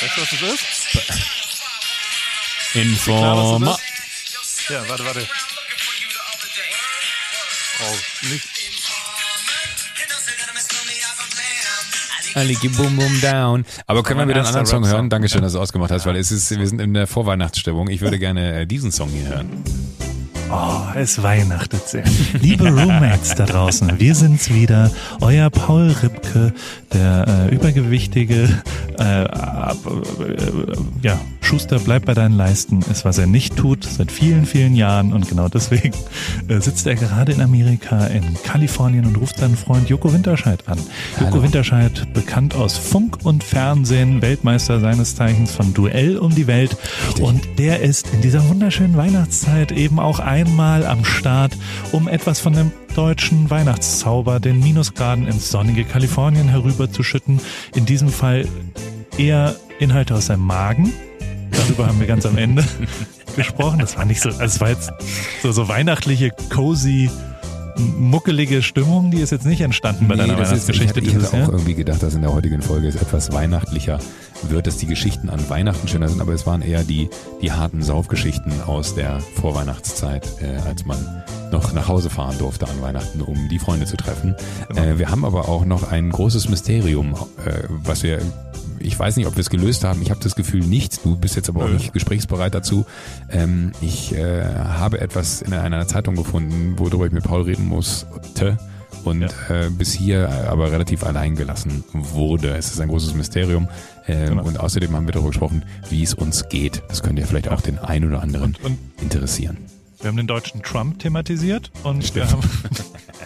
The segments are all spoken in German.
Weißt du, was das ist? Informa. Ja, warte, warte. Oh, nicht. Aliki Boom Boom Down. Aber können wir wieder einen anderen Song hören? Dankeschön, dass du ausgemacht hast, weil es ist, wir sind in der Vorweihnachtsstimmung. Ich würde gerne äh, diesen Song hier hören. Oh, es weihnachtet sehr. Liebe Roommates da draußen, wir sind's wieder. Euer Paul Ripke, der äh, übergewichtige äh, äh, ja, Schuster, bleib bei deinen Leisten, ist was er nicht tut, seit vielen, vielen Jahren. Und genau deswegen äh, sitzt er gerade in Amerika, in Kalifornien und ruft seinen Freund Joko Winterscheid an. Joko Hallo. Winterscheid, bekannt aus Funk und Fernsehen, Weltmeister seines Zeichens von Duell um die Welt. Und der ist in dieser wunderschönen Weihnachtszeit eben auch einmal am Start, um etwas von dem deutschen Weihnachtszauber, den Minusgraden ins sonnige Kalifornien herüberzuschütten. In diesem Fall eher Inhalte aus seinem Magen. Darüber haben wir ganz am Ende gesprochen. Das war nicht so, also es war jetzt so, so weihnachtliche, cozy, muckelige Stimmung, die ist jetzt nicht entstanden bei deiner das ist, ich Weihnachtsgeschichte hätte, ich hätte auch Jahr. irgendwie gedacht, dass in der heutigen Folge es etwas weihnachtlicher wird, dass die Geschichten an Weihnachten schöner sind, aber es waren eher die, die harten Saufgeschichten aus der Vorweihnachtszeit, äh, als man noch nach Hause fahren durfte an Weihnachten, um die Freunde zu treffen. Genau. Äh, wir haben aber auch noch ein großes Mysterium, äh, was wir, ich weiß nicht, ob wir es gelöst haben. Ich habe das Gefühl nicht. Du bist jetzt aber auch Nö. nicht gesprächsbereit dazu. Ähm, ich äh, habe etwas in einer Zeitung gefunden, worüber ich mit Paul reden musste und Ja. äh, bis hier aber relativ allein gelassen wurde. Es ist ein großes Mysterium. Ähm, Genau. Und außerdem haben wir darüber gesprochen, wie es uns geht. Das könnte ja vielleicht auch den einen oder anderen Und, und interessieren. wir haben den deutschen Trump thematisiert und Stimmt. wir haben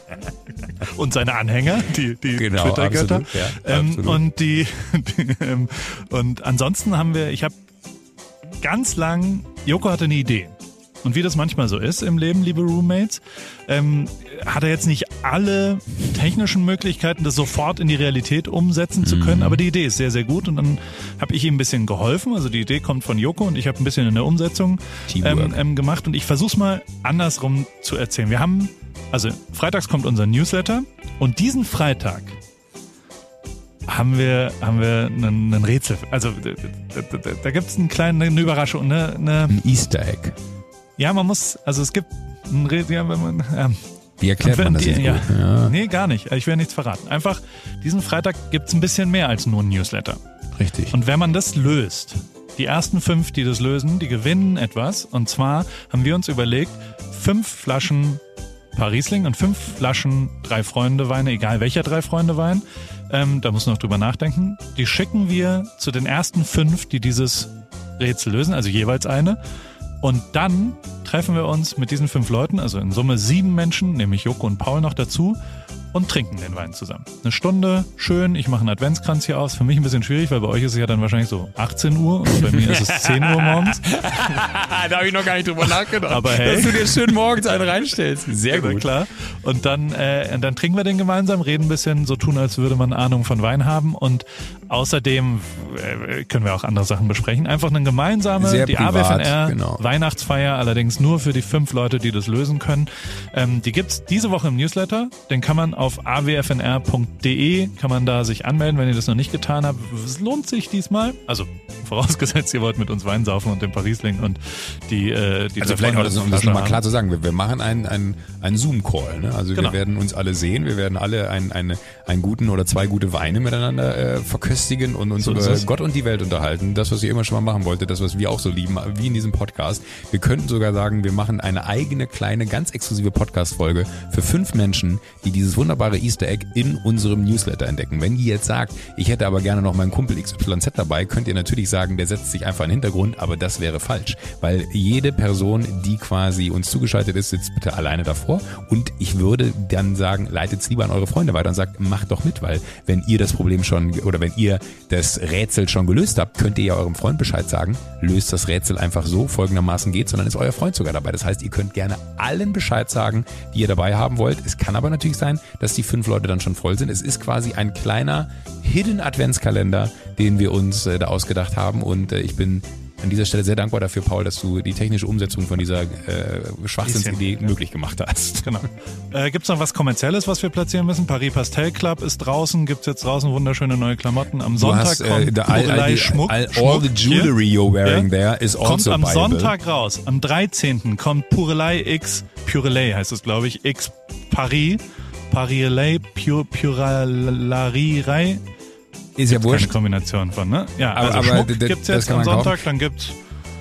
und seine Anhänger, die, die Genau, Twitter-Götter. ja, ähm, und die, die ähm, und ansonsten haben wir, ich habe ganz lang, Joko hatte eine Idee. Und wie das manchmal so ist im Leben, liebe Roommates, ähm, hat er jetzt nicht alle technischen Möglichkeiten, das sofort in die Realität umsetzen zu können, aber die Idee ist sehr, sehr gut und dann habe ich ihm ein bisschen geholfen. Also die Idee kommt von Joko und ich habe ein bisschen in der Umsetzung ähm, ähm, gemacht und ich versuche es mal andersrum zu erzählen. Wir haben, also freitags kommt unser Newsletter und diesen Freitag haben wir, haben wir einen, einen Rätsel. Also da, da, da, gibt es einen kleinen, eine Überraschung, eine, eine, Ein Easter Egg. ja, man muss, also es gibt ein Rätsel, ja, wenn man, ähm, Wie erklärt man das die- jetzt gut? ja. Nee, gar nicht. Ich will nichts verraten. Einfach, diesen Freitag gibt's ein bisschen mehr als nur ein Newsletter. Richtig. Und wenn man das löst, die ersten fünf, die das lösen, die gewinnen etwas. Und zwar haben wir uns überlegt, fünf Flaschen Parisling und fünf Flaschen Drei Freunde Weine, egal welcher Drei Freunde Wein, ähm, da muss man noch drüber nachdenken. Die schicken wir zu den ersten fünf, die dieses Rätsel lösen, also jeweils eine. Und dann treffen wir uns mit diesen fünf Leuten, also in Summe sieben Menschen, nämlich Joko und Paul noch dazu, und trinken den Wein zusammen. Eine Stunde, schön, ich mache einen Adventskranz hier aus. Für mich ein bisschen schwierig, weil bei euch ist es ja dann wahrscheinlich so 18 Uhr und bei mir ist es 10 Uhr morgens. da habe ich noch gar nicht drüber nachgedacht. Aber hey. Dass du dir schön morgens einen reinstellst. Sehr gut. klar. Und dann, äh, dann trinken wir den gemeinsam, reden ein bisschen, so tun, als würde man Ahnung von Wein haben. Und außerdem äh, können wir auch andere Sachen besprechen. Einfach eine gemeinsame, Sehr die privat, AWFNR genau. Weihnachtsfeier, allerdings nur für die fünf Leute, die das lösen können. Ähm, die gibt's diese Woche im Newsletter. Den kann man auf awfnr.de, kann man da sich anmelden, wenn ihr das noch nicht getan habt. Es lohnt sich diesmal. Also vorausgesetzt, ihr wollt mit uns Wein saufen und den Parisling und die, äh, die Also vielleicht Freunde das, um das nochmal klar zu sagen, wir, wir machen einen, einen, einen Zoom-Call. Ne? Also Genau. wir werden uns alle sehen, wir werden alle ein, eine, einen guten oder zwei gute Weine miteinander äh, verköstigen und uns So über es. Gott und die Welt unterhalten. Das, was ihr immer schon mal machen wolltet, das, was wir auch so lieben, wie in diesem Podcast. Wir könnten sogar sagen, wir machen eine eigene, kleine, ganz exklusive Podcast-Folge für fünf Menschen, die dieses wunderbare Easter Egg in unserem Newsletter entdecken. Wenn ihr jetzt sagt, ich hätte aber gerne noch meinen Kumpel XYZ dabei, könnt ihr natürlich sagen, der setzt sich einfach in den Hintergrund, aber das wäre falsch, weil jede Person, die quasi uns zugeschaltet ist, sitzt bitte alleine davor. Und ich würde dann sagen, leitet's lieber an eure Freunde weiter und sagt, macht doch mit, weil wenn ihr das Problem schon oder wenn ihr das Rätsel schon gelöst habt, könnt ihr ja eurem Freund Bescheid sagen, löst das Rätsel einfach so, folgendermaßen geht, sondern ist euer Freund sogar dabei. Das heißt, ihr könnt gerne allen Bescheid sagen, die ihr dabei haben wollt. Es kann aber natürlich sein, dass die fünf Leute dann schon voll sind. Es ist quasi ein kleiner Hidden Adventskalender, den wir uns äh, da ausgedacht haben und äh, ich bin an dieser Stelle sehr dankbar dafür, Paul, dass du die technische Umsetzung von dieser äh, Schwachsinnsidee möglich gemacht hast. Genau. Äh, Gibt es noch was Kommerzielles, was wir platzieren müssen? Paris Pastel Club ist draußen, gibt's jetzt draußen wunderschöne neue Klamotten. Am Sonntag hast, äh, kommt all, all, Schmuck. all, all Schmuck the jewelry you're wearing Ja. there is Kommt also am buyable. Sonntag raus. Am 13. kommt Purelei X, Purelei heißt es, glaube ich, X Paris. Parilei, Pur, Puralarirei. Ist ja Keine wurscht. Kombination von, ne? Ja, Aber- also aber gibt's das jetzt am man kaufen. Sonntag, dann gibt's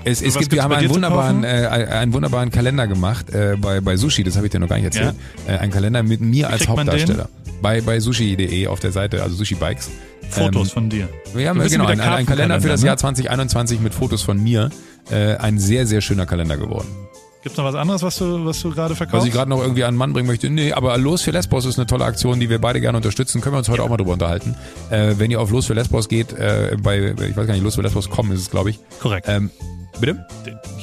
Es, es Was gibt, wir haben einen wunderbaren, äh, einen wunderbaren Kalender gemacht äh, bei, bei Sushi, das habe ich dir noch gar nicht erzählt. Äh, ein Kalender mit mir als? Hauptdarsteller. Bei, bei sushi.de auf der Seite, also Sushi Bikes. Fotos Ähm, von dir. Wir haben genau wieder ein, ein Kalender für das Kartenkalender, Jahr 2021 mit Fotos von mir. Äh, ein sehr, sehr schöner Kalender geworden. Gibt's noch was anderes, was du, was du gerade Was verkaufst? ich gerade noch irgendwie an den Mann bringen möchte. Nee, aber Los für Lesbos ist eine tolle Aktion, die wir beide gerne unterstützen. Können wir uns heute auch mal drüber unterhalten. Äh, wenn ihr auf Los für Lesbos geht, äh, bei, ich weiß gar nicht, Los für Lesbos.com ist es, glaube ich. Korrekt. Ähm, bitte?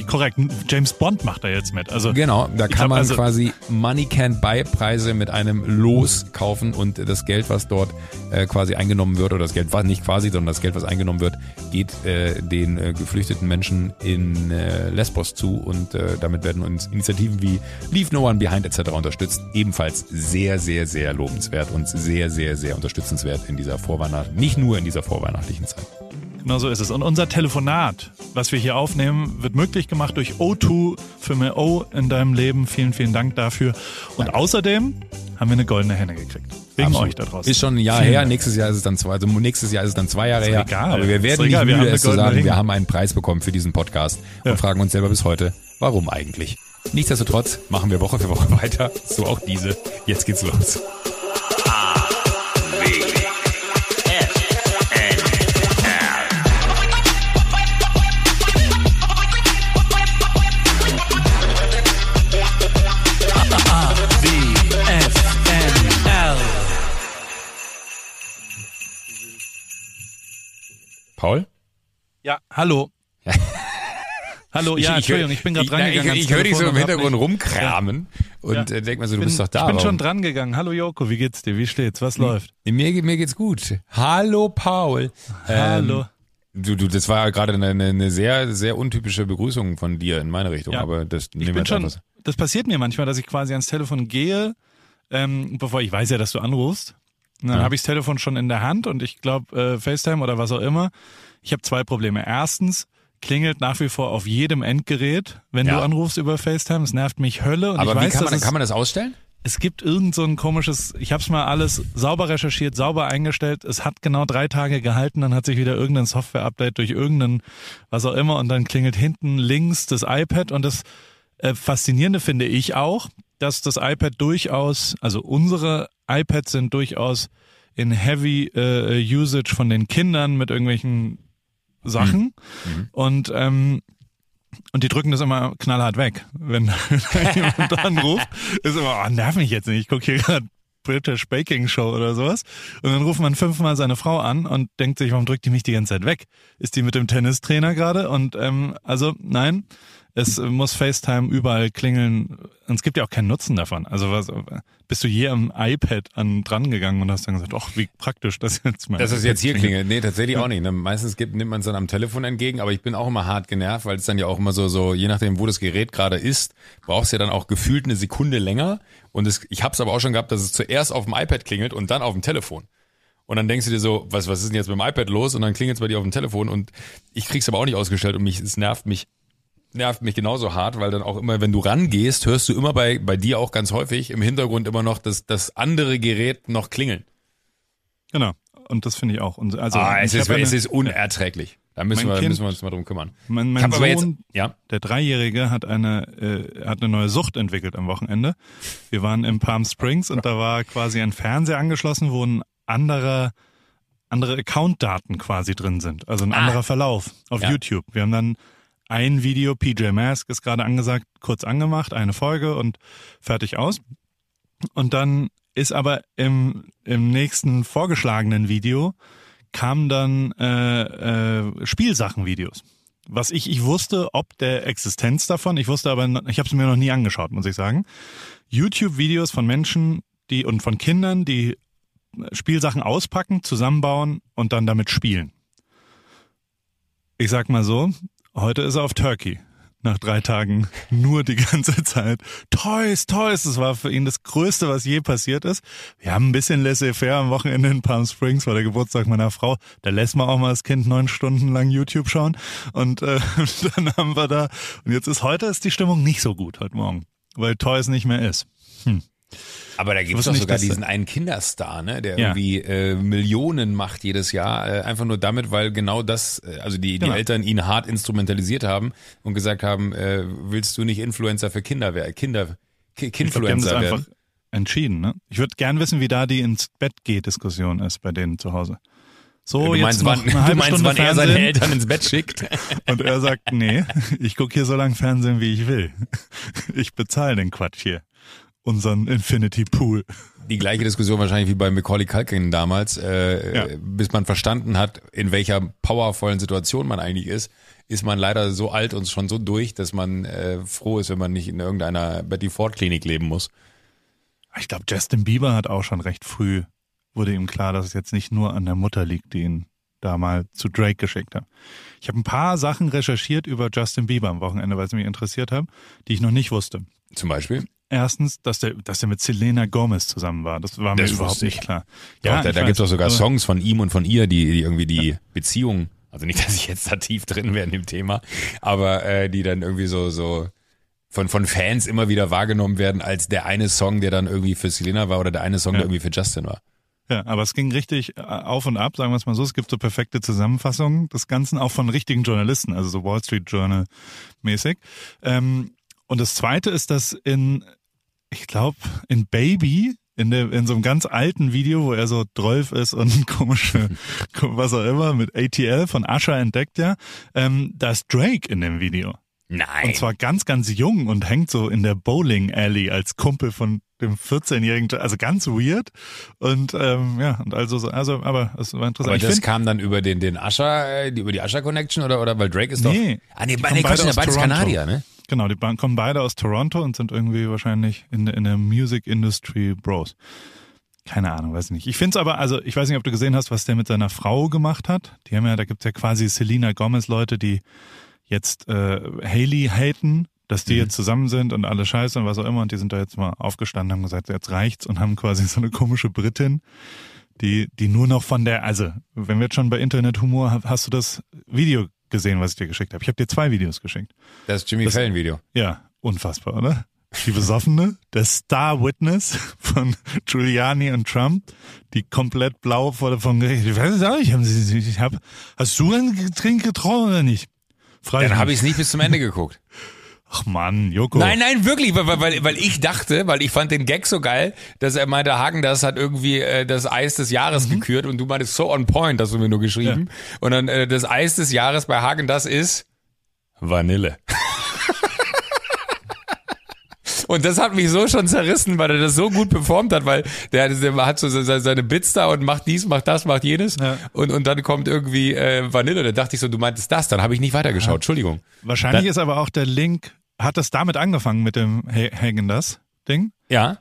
Korrekt. James Bond macht da jetzt mit. Also Genau, da kann glaub, man also- quasi Money Can't Buy Preise mit einem Los kaufen und das Geld, was dort äh, quasi eingenommen wird, oder das Geld war nicht quasi, sondern das Geld, was eingenommen wird, geht äh, den äh, geflüchteten Menschen in äh, Lesbos zu und äh, damit werden uns Initiativen wie Leave No One Behind etc. unterstützt. Ebenfalls sehr, sehr, sehr lobenswert und sehr, sehr, sehr unterstützenswert in dieser Vorweihnacht, nicht nur in dieser vorweihnachtlichen Zeit. Genau so ist es. Und unser Telefonat, was wir hier aufnehmen, wird möglich gemacht durch O2 für mehr O in deinem Leben. Vielen, vielen Dank dafür. Und außerdem haben wir eine goldene Henne gekriegt. Wegen Absolut. euch da draußen. Ist schon ein Jahr Vielen her, Dank. nächstes Jahr ist es dann zwei, also nächstes Jahr ist es dann zwei Jahre Ist her. egal. Aber wir werden nicht wir müde, es zu sagen, wir Ringe. haben einen Preis bekommen für diesen Podcast Ja. und fragen uns selber bis heute, warum eigentlich? Nichtsdestotrotz machen wir Woche für Woche weiter, so auch diese. Jetzt geht's los. Ja, hallo. hallo, ja, Entschuldigung, ich bin gerade ich, drangegangen. Ich, ans ich höre dich so im Hintergrund rumkramen und Ja. äh, denk mir so, du bin, bist doch da. Ich bin warum? schon drangegangen. Hallo Joko, wie geht's dir? Wie steht's? Was läuft? Mir, mir geht's gut. Hallo Paul. Hallo. Ähm, du, du, das war ja gerade eine, eine, sehr, sehr untypische Begrüßung von dir in meine Richtung, Ja. aber das Ich nehmen wir schon, einfach das passiert mir manchmal, dass ich quasi ans Telefon gehe, ähm, bevor ich weiß ja, dass du anrufst. Dann Ja. habe ich das Telefon schon in der Hand und ich glaube, äh, FaceTime oder was auch immer. Ich habe zwei Probleme. Erstens, klingelt nach wie vor auf jedem Endgerät, wenn Ja. du anrufst über FaceTime. Es nervt mich Hölle. Und Aber ich wie weiß, kann man, es, kann man das ausstellen? es gibt irgend so ein komisches, ich habe es mal alles sauber recherchiert, sauber eingestellt. Es hat genau drei Tage gehalten, dann hat sich wieder irgendein Software-Update durch irgendeinen, was auch immer, und dann klingelt hinten links das iPad. Und das äh, Faszinierende finde ich auch, dass das iPad durchaus, also unsere iPads sind durchaus in Heavy äh, Usage von den Kindern mit irgendwelchen Sachen. Und ähm, und die drücken das immer knallhart weg. Wenn da jemand anruft, ist immer, oh, nerv mich jetzt nicht, ich gucke hier gerade British Baking Show oder sowas. Und dann ruft man fünfmal seine Frau an und denkt sich, warum drückt die mich die ganze Zeit weg? Ist die mit dem Tennistrainer gerade? Und ähm, also nein, es muss FaceTime überall klingeln. Und es gibt ja auch keinen Nutzen davon. Also was, bist du je am iPad an dran gegangen und hast dann gesagt, ach, wie praktisch das jetzt mal. Dass es jetzt hier klingelt. Nee, tatsächlich auch nicht. Ne? Meistens gibt, nimmt man es dann am Telefon entgegen, aber ich bin auch immer hart genervt, weil es dann ja auch immer so, so, je nachdem, wo das Gerät gerade ist, brauchst du ja dann auch gefühlt eine Sekunde länger. Und es, ich habe es aber auch schon gehabt, dass es zuerst auf dem iPad klingelt und dann auf dem Telefon. Und dann denkst du dir so, was, was ist denn jetzt mit dem iPad los? Und dann klingelt es bei dir auf dem Telefon und ich krieg's aber auch nicht ausgestellt und mich, es nervt mich, nervt mich genauso hart, weil dann auch immer, wenn du rangehst, hörst du immer bei, bei dir auch ganz häufig im Hintergrund immer noch das, das andere Gerät noch klingeln. Genau. Und das finde ich auch. Und also, ah, es ist, eine- es ist unerträglich. Da müssen wir, Kind- müssen wir uns mal drum kümmern. Mein, mein Sohn, jetzt, ja, der Dreijährige, hat eine, äh, hat eine neue Sucht entwickelt am Wochenende. Wir waren in Palm Springs und da war quasi ein Fernseher angeschlossen, wo ein anderer, andere Account-Daten quasi drin sind. Also ein Ah. anderer Verlauf auf Ja. YouTube. Wir haben dann ein Video, PJ Mask ist gerade angesagt, kurz angemacht, eine Folge und fertig aus. Und dann ist aber im, im nächsten vorgeschlagenen Video kamen dann äh, äh, Spielsachenvideos. Was ich, ich wusste, ob der Existenz davon, ich wusste aber, ich habe es mir noch nie angeschaut, muss ich sagen. YouTube-Videos von Menschen, die und von Kindern, die Spielsachen auspacken, zusammenbauen und dann damit spielen. Ich sag mal so, heute ist er auf Turkey. Nach drei Tagen nur die ganze Zeit. Toys, Toys. Das war für ihn das Größte, was je passiert ist. Wir haben ein bisschen laissez-faire am Wochenende in Palm Springs, war der Geburtstag meiner Frau. Da lässt man auch mal das Kind neun Stunden lang YouTube schauen. Und äh, dann haben wir da. Und jetzt ist heute ist die Stimmung nicht so gut heute Morgen, weil Toys nicht mehr ist. Hm. Aber da gibt es doch sogar diesen einen Kinderstar, ne, der Ja. irgendwie äh, Millionen macht jedes Jahr, äh, einfach nur damit, weil genau das, äh, also die, die Genau. Eltern ihn hart instrumentalisiert haben und gesagt haben, äh, willst du nicht Influencer für Kinder werden, Kinder, glaub, die das Kinfluencer einfach werden? entschieden. Ne? Ich würde gern wissen, wie da die ins Bett geht Diskussion ist bei denen zu Hause. So, Du jetzt meinst, noch wann, du meinst, Stunde wann er seine Fernsehen. Eltern ins Bett schickt? Und er sagt, nee, ich gucke hier so lange Fernsehen, wie ich will. Ich bezahle den Quatsch hier. Unseren Infinity Pool. Die gleiche Diskussion wahrscheinlich wie bei Macaulay Culkin damals, äh, Ja. bis man verstanden hat, in welcher powervollen Situation man eigentlich ist, ist man leider so alt und schon so durch, dass man äh, froh ist, wenn man nicht in irgendeiner Betty Ford Klinik leben muss. Ich glaube, Justin Bieber hat auch schon recht früh, wurde ihm klar, dass es jetzt nicht nur an der Mutter liegt, die ihn da mal zu Drake geschickt hat. Ich habe ein paar Sachen recherchiert über Justin Bieber am Wochenende, weil sie mich interessiert haben, die ich noch nicht wusste. Zum Beispiel. Erstens, dass der, dass der mit Selena Gomez zusammen war. Das war mir Das überhaupt nicht klar. Ja, da, ich da weiß. gibt's auch sogar Songs von ihm und von ihr, die, die irgendwie die Beziehung, also nicht, dass ich jetzt da tief drin wäre in dem Thema, aber äh, die dann irgendwie so, so von, von Fans immer wieder wahrgenommen werden als der eine Song, der dann irgendwie für Selena war oder der eine Song, Ja. der irgendwie für Justin war. Ja, aber es ging richtig äh, auf und ab, sagen wir es mal so. Es gibt so perfekte Zusammenfassungen des Ganzen, auch von richtigen Journalisten, also so Wall Street Journal mäßig. Ähm, und das zweite ist, dass in, ich glaube, in Baby, in, der, in so einem ganz alten Video, wo er so 12 ist und komische, was auch immer, mit ATL von Usher entdeckt ja, ähm, da ist Drake in dem Video. Nein. Und zwar ganz, ganz jung und hängt so in der Bowling Alley als Kumpel von dem 14-jährigen, also ganz weird. Und ähm, ja, und also, so- also, aber es war interessant. aber ich das find, kam dann über den, den Usher, äh, über die Usher Connection oder, oder weil Drake ist doch. Nee, ah, nee, die nee, Quatsch, beide beides Toronto. Kanadier, ne? Genau, die kommen beide aus Toronto und sind irgendwie wahrscheinlich in, der- in der Music Industry Bros. Keine Ahnung, weiß nicht. Ich finde es aber, also ich weiß nicht, ob du gesehen hast, was der mit seiner Frau gemacht hat. Die haben ja, da gibt's ja quasi Selena Gomez Leute, die jetzt äh, Haley haten, dass die Mhm. jetzt zusammen sind und alle scheiße und was auch immer. Und die sind da jetzt mal aufgestanden, haben gesagt, jetzt reicht's und haben quasi so eine komische Britin, die, die nur noch von der, also wenn wir jetzt schon bei Internethumor, ha- hast du das Video gesehen, was ich dir geschickt habe? Ich habe dir zwei Videos geschickt. Das Jimmy Das- Fallon Video. Ja, unfassbar, oder? Die Besoffene, der Star Witness von Giuliani und Trump, die komplett blau vor der von Gericht. Ich weiß es auch nicht, haben sie, ich hab, hast du ein Getränk getrunken oder nicht? Frag Dann habe ich es nicht bis zum Ende geguckt. Ach Mann, Joko. Nein, nein, wirklich, weil, weil, weil ich dachte, weil ich fand den Gag so geil, dass er meinte, Hagen, das hat irgendwie äh, das Eis des Jahres Mhm. gekürt und du meintest so on point, hast du mir nur geschrieben. Und dann äh, das Eis des Jahres bei Hagen, das ist Vanille. Und das hat mich so schon zerrissen, weil er das so gut performt hat, weil der, der hat so se- seine Bits da und macht dies, macht das, macht jenes. Ja. Und, und dann kommt irgendwie äh, Vanille. Da dachte ich so, du meintest das, dann habe ich nicht weitergeschaut. Entschuldigung. Wahrscheinlich Da- ist aber auch der Link, hat das damit angefangen mit dem Hagen das Ding? Ja.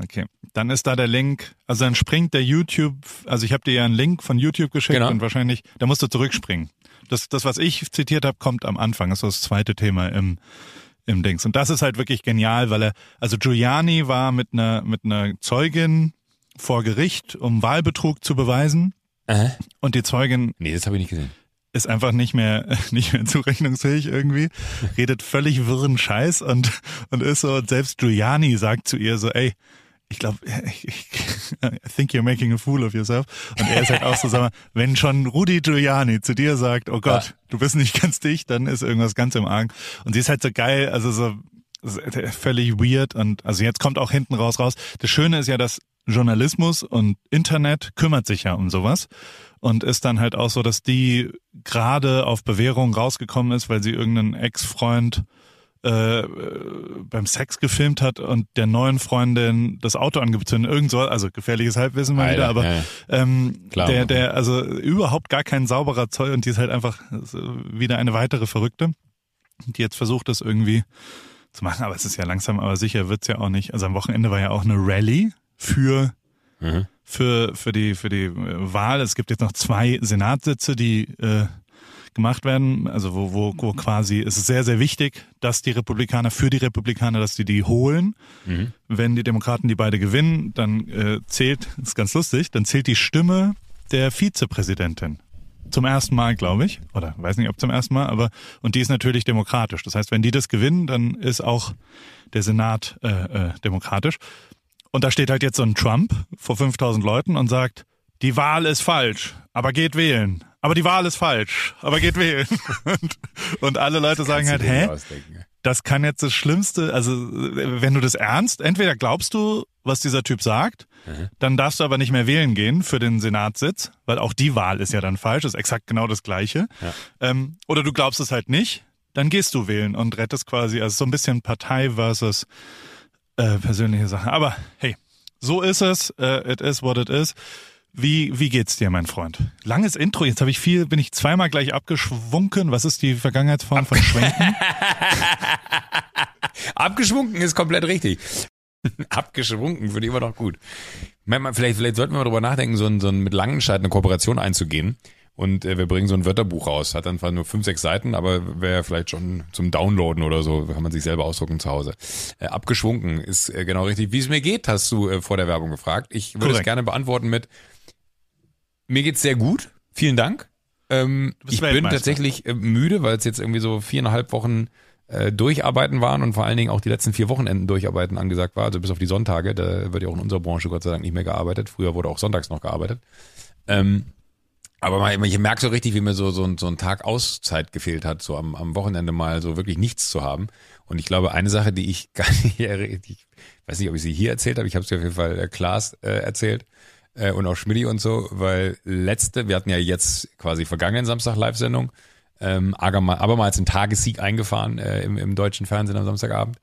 Okay. Dann ist da der Link, also dann springt der YouTube, also ich habe dir ja einen Link von YouTube geschickt Genau. und wahrscheinlich, da musst du zurückspringen. Das, das, was ich zitiert habe, kommt am Anfang. Das ist das zweite Thema im, im Dings. Und das ist halt wirklich genial, weil er, also Giuliani war mit einer, mit einer Zeugin vor Gericht, um Wahlbetrug zu beweisen. Äh? Und die Zeugin Nee, das habe ich nicht gesehen. Ist einfach nicht mehr nicht mehr zurechnungsfähig irgendwie, redet völlig wirren Scheiß und und ist so und selbst Giuliani sagt zu ihr so, ey, ich glaube, I think you're making a fool of yourself. Und er ist halt auch so, sag mal, wenn schon Rudi Giuliani zu dir sagt, oh Gott, Ja. du bist nicht ganz dicht, dann ist irgendwas ganz im Argen. Und sie ist halt so geil, also so so völlig weird und also jetzt kommt auch hinten raus raus. Das Schöne ist ja, dass Journalismus und Internet kümmert sich ja um sowas und ist dann halt auch so, dass die gerade auf Bewährung rausgekommen ist, weil sie irgendeinen Ex-Freund äh, beim Sex gefilmt hat und der neuen Freundin das Auto angezündet, irgend so, also gefährliches Halbwissen mal wieder, aber ja, ähm, Klar. der, der, also überhaupt gar kein sauberer Zoll und die ist halt einfach wieder eine weitere Verrückte, die jetzt versucht, das irgendwie zu machen, aber es ist ja langsam, aber sicher wird's ja auch nicht. Also am Wochenende war ja auch eine Rallye für Mhm. Für für die für die äh, Wahl. Es gibt jetzt noch zwei Senatssitze, die äh, gemacht werden, also wo, wo, wo quasi es ist sehr, sehr wichtig, dass die Republikaner für die Republikaner, dass die die holen. Mhm. Wenn die Demokraten die beide gewinnen, dann äh, zählt, ist ganz lustig, dann zählt die Stimme der Vizepräsidentin. Zum ersten Mal, glaube ich. Oder weiß nicht, ob zum ersten Mal, aber und die ist natürlich demokratisch. Das heißt, wenn die das gewinnen, dann ist auch der Senat äh, äh, demokratisch. Und da steht halt jetzt so ein Trump vor 5000 Leuten und sagt, die Wahl ist falsch, aber geht wählen. Aber die Wahl ist falsch, aber geht wählen. und, und alle Leute sagen halt, hä? Das kann jetzt das Schlimmste, also wenn du das ernst, entweder glaubst du, was dieser Typ sagt, mhm. dann darfst du aber nicht mehr wählen gehen für den Senatssitz, weil auch die Wahl ist ja dann falsch, ist exakt genau das Gleiche. Ja. Ähm, oder du glaubst es halt nicht, dann gehst du wählen und rettest quasi, also so ein bisschen Partei versus äh, persönliche Sache. Aber hey, so ist es. Äh, it is what it is. Wie, wie geht's dir, mein Freund? Langes Intro, jetzt habe ich viel, bin ich zweimal gleich abgeschwunken. Was ist die Vergangenheitsform von Schwenken? Abgeschwunken ist komplett richtig. Abgeschwunken finde ich immer noch gut. Vielleicht, vielleicht sollten wir mal drüber nachdenken, so, ein, so ein mit Langenscheid eine Kooperation einzugehen. Und äh, wir bringen so ein Wörterbuch raus. Hat dann zwar nur fünf, sechs Seiten, aber wäre vielleicht schon zum Downloaden oder so, kann man sich selber ausdrucken zu Hause. Äh, abgeschwunken ist äh, genau richtig. Wie es mir geht, hast du äh, vor der Werbung gefragt. Ich würde es gerne beantworten mit, mir geht's sehr gut. Vielen Dank. Ähm, ich bin tatsächlich äh, müde, weil es jetzt irgendwie so viereinhalb Wochen äh, durcharbeiten waren und vor allen Dingen auch die letzten vier Wochenenden durcharbeiten angesagt war, also bis auf die Sonntage, da wird ja auch in unserer Branche Gott sei Dank nicht mehr gearbeitet. Früher wurde auch sonntags noch gearbeitet. Ähm, aber man, ich merke so richtig, wie mir so, so, ein, so ein Tag Auszeit gefehlt hat, so am, am Wochenende mal so wirklich nichts zu haben. Und ich glaube, eine Sache, die ich gar nicht, ich weiß nicht, ob ich sie hier erzählt habe, ich habe sie auf jeden Fall äh, Klaas äh, erzählt äh, und auch Schmidti und so, weil letzte, wir hatten ja jetzt quasi vergangenen Samstag Live-Sendung, ähm, abermals einen Tagessieg eingefahren äh, im, im deutschen Fernsehen am Samstagabend.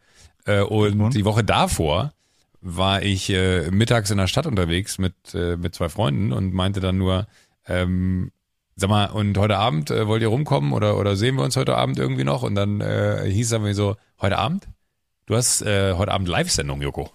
Äh, und die Woche davor war ich äh, mittags in der Stadt unterwegs mit, äh, mit zwei Freunden und meinte dann nur, ähm, sag mal, und heute Abend äh, wollt ihr rumkommen oder, oder sehen wir uns heute Abend irgendwie noch? Und dann äh, hieß es irgendwie so, heute Abend? Du hast äh, heute Abend Live-Sendung, Joko.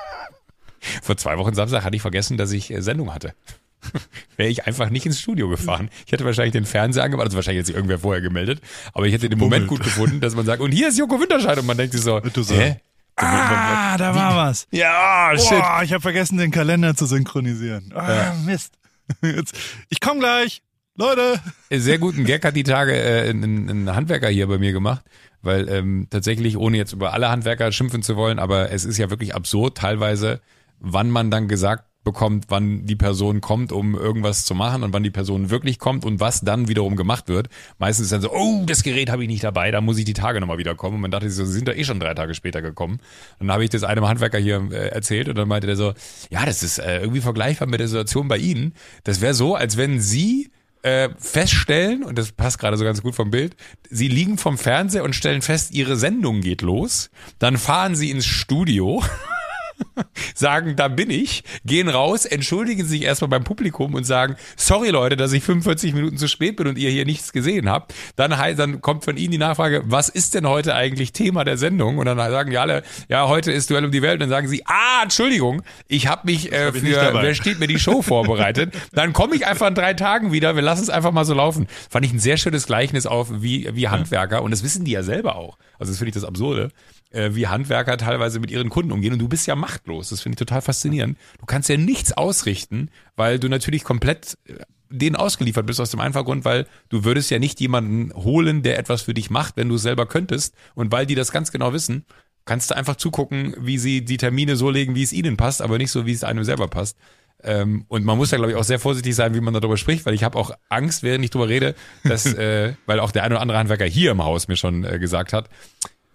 Vor zwei Wochen Samstag hatte ich vergessen, dass ich äh, Sendung hatte. Wäre ich einfach nicht ins Studio gefahren. Ich hätte wahrscheinlich den Fernseher angemacht, also wahrscheinlich hat sich irgendwer vorher gemeldet, aber ich hätte den Moment gut gefunden, dass man sagt, und hier ist Joko Winterscheid und man denkt sich so, so hä? Ah, da war was. Ja, shit. Boah, ich habe vergessen, den Kalender zu synchronisieren. Ah, ja. Mist. Jetzt, ich komme gleich. Leute. Sehr guten Gag hat die Tage äh, ein, ein Handwerker hier bei mir gemacht, weil ähm, tatsächlich, ohne jetzt über alle Handwerker schimpfen zu wollen, aber es ist ja wirklich absurd teilweise, wann man dann gesagt bekommt, wann die Person kommt, um irgendwas zu machen und wann die Person wirklich kommt und was dann wiederum gemacht wird. Meistens ist dann so, oh, das Gerät habe ich nicht dabei, da muss ich die Tage nochmal wieder kommen. Und man dachte, sie sind da eh schon drei Tage später gekommen. Und dann habe ich das einem Handwerker hier äh, erzählt und dann meinte der so, ja, das ist äh, irgendwie vergleichbar mit der Situation bei Ihnen. Das wäre so, als wenn Sie äh, feststellen, und das passt gerade so ganz gut vom Bild, sie liegen vom Fernseher und stellen fest, ihre Sendung geht los. Dann fahren sie ins Studio sagen, da bin ich, gehen raus, entschuldigen sich erstmal beim Publikum und sagen, sorry Leute, dass ich 45 Minuten zu spät bin und ihr hier nichts gesehen habt. Dann, dann kommt von ihnen die Nachfrage, was ist denn heute eigentlich Thema der Sendung? Und dann sagen die alle, ja, heute ist Duell um die Welt. Und dann sagen sie, ah, Entschuldigung, ich habe mich äh, hab für, wer steht mir die Show vorbereitet. dann komme ich einfach in drei Tagen wieder, wir lassen es einfach mal so laufen. Fand ich ein sehr schönes Gleichnis auf wie, wie Handwerker. Und das wissen die ja selber auch. Also das finde ich das Absurde äh, wie Handwerker teilweise mit ihren Kunden umgehen und du bist ja machtlos. Das finde ich total faszinierend. Du kannst ja nichts ausrichten, weil du natürlich komplett äh, denen ausgeliefert bist aus dem einfachen Grund, weil du würdest ja nicht jemanden holen, der etwas für dich macht, wenn du es selber könntest. Und weil die das ganz genau wissen, kannst du einfach zugucken, wie sie die Termine so legen, wie es ihnen passt, aber nicht so, wie es einem selber passt. Ähm, und man muss da, glaube ich, auch sehr vorsichtig sein, wie man darüber spricht, weil ich habe auch Angst, während ich darüber rede, dass, äh, weil auch der ein oder andere Handwerker hier im Haus mir schon äh, gesagt hat,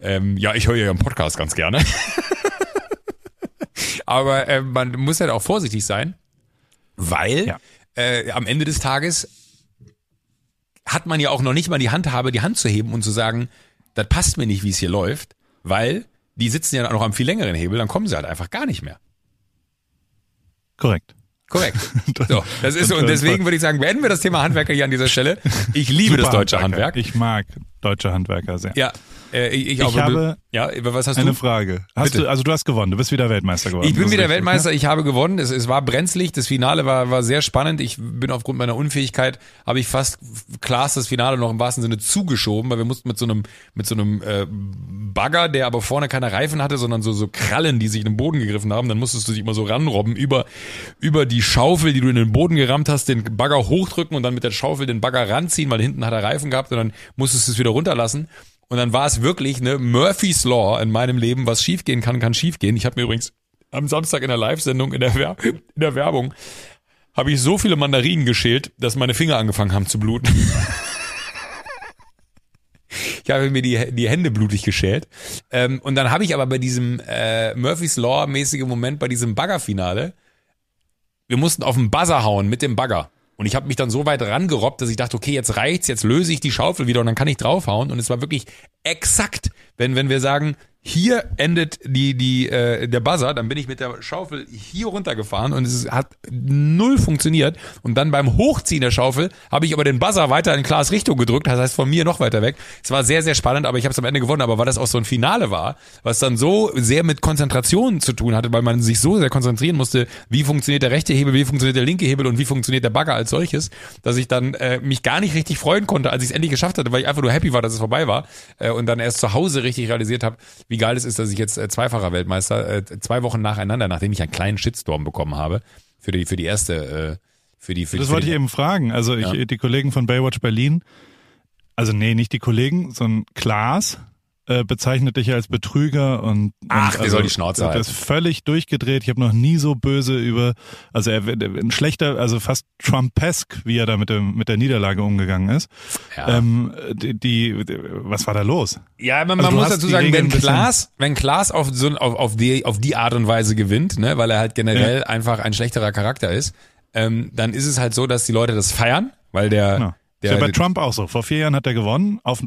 ähm, ja, ich höre ja im Podcast ganz gerne. Aber äh, man muss halt auch vorsichtig sein, weil ja. äh, am Ende des Tages hat man ja auch noch nicht mal die Handhabe, die Hand zu heben und zu sagen, das passt mir nicht, wie es hier läuft, weil die sitzen ja noch am viel längeren Hebel, dann kommen sie halt einfach gar nicht mehr. Korrekt. Korrekt. So, das ist so. Und deswegen würde ich sagen, beenden wir das Thema Handwerker hier an dieser Stelle. Ich liebe Super das deutsche Handwerk. Ich mag deutsche Handwerker sehr. Ja, äh, ich, ich, Ich auch, habe ja, was hast Eine du? Frage. Hast Bitte. du, also du hast gewonnen, du bist wieder Weltmeister geworden. Ich bin wieder richtig, Weltmeister, ich habe gewonnen. Es, es war brenzlig, das Finale war, war sehr spannend. Ich bin aufgrund meiner Unfähigkeit, habe ich fast Klaas das Finale noch im wahrsten Sinne zugeschoben, weil wir mussten mit so einem, mit so einem äh, Bagger, der aber vorne keine Reifen hatte, sondern so, so Krallen, die sich in den Boden gegriffen haben, dann musstest du dich immer so ranrobben über, über die Schaufel, die du in den Boden gerammt hast, den Bagger hochdrücken und dann mit der Schaufel den Bagger ranziehen, weil hinten hat er Reifen gehabt und dann musstest du es wieder runterlassen. Und dann war es wirklich ne Murphy's Law in meinem Leben, was schiefgehen kann, kann schiefgehen. Ich habe mir übrigens am Samstag in der Live-Sendung, in in der Werbung, habe ich so viele Mandarinen geschält, dass meine Finger angefangen haben zu bluten. Ich habe mir die, die Hände blutig geschält. Ähm, und dann habe ich aber bei diesem äh, Murphy's Law-mäßigen Moment, bei diesem Baggerfinale, wir mussten auf den Buzzer hauen mit dem Bagger. Und ich habe mich dann so weit rangerobbt, dass ich dachte, okay, jetzt reicht's, jetzt löse ich die Schaufel wieder und dann kann ich draufhauen. Und es war wirklich exakt, wenn, wenn wir sagen, hier endet die, die, äh, der Buzzer, dann bin ich mit der Schaufel hier runtergefahren und es hat null funktioniert. Und dann beim Hochziehen der Schaufel habe ich aber den Buzzer weiter in Klaas Richtung gedrückt, das heißt von mir noch weiter weg. Es war sehr, sehr spannend, aber ich habe es am Ende gewonnen. Aber weil das auch so ein Finale war, was dann so sehr mit Konzentration zu tun hatte, weil man sich so sehr konzentrieren musste, wie funktioniert der rechte Hebel, wie funktioniert der linke Hebel und wie funktioniert der Bagger als solches, dass ich dann äh, mich gar nicht richtig freuen konnte, als ich es endlich geschafft hatte, weil ich einfach nur happy war, dass es vorbei war äh, und dann erst zu Hause richtig realisiert habe, wie geil es ist, dass ich jetzt äh, zweifacher Weltmeister, äh, zwei Wochen nacheinander, nachdem ich einen kleinen Shitstorm bekommen habe, für die, für die erste, äh, für die, für Das für wollte die, ich eben fragen. Also ich, Ja. die Kollegen von Baywatch Berlin, also nee, nicht die Kollegen, sondern Klaas äh, bezeichnet dich als Betrüger und, Ach, und der also, soll die Schnauze Der halten. ist völlig durchgedreht. Ich habe noch nie so böse über, also er wird ein schlechter, also fast Trumpesk, wie er da mit dem mit der Niederlage umgegangen ist. Ja. Ähm, die, die, was war da los? Ja, man, Also man muss dazu sagen, wenn Klaas, wenn Klaas auf so auf, auf die auf die Art und Weise gewinnt, ne, weil er halt generell einfach ein schlechterer Charakter ist, ähm, dann ist es halt so, dass die Leute das feiern, weil der Ja. Ist der ja bei Trump auch so. Vor vier Jahren hat er gewonnen, auf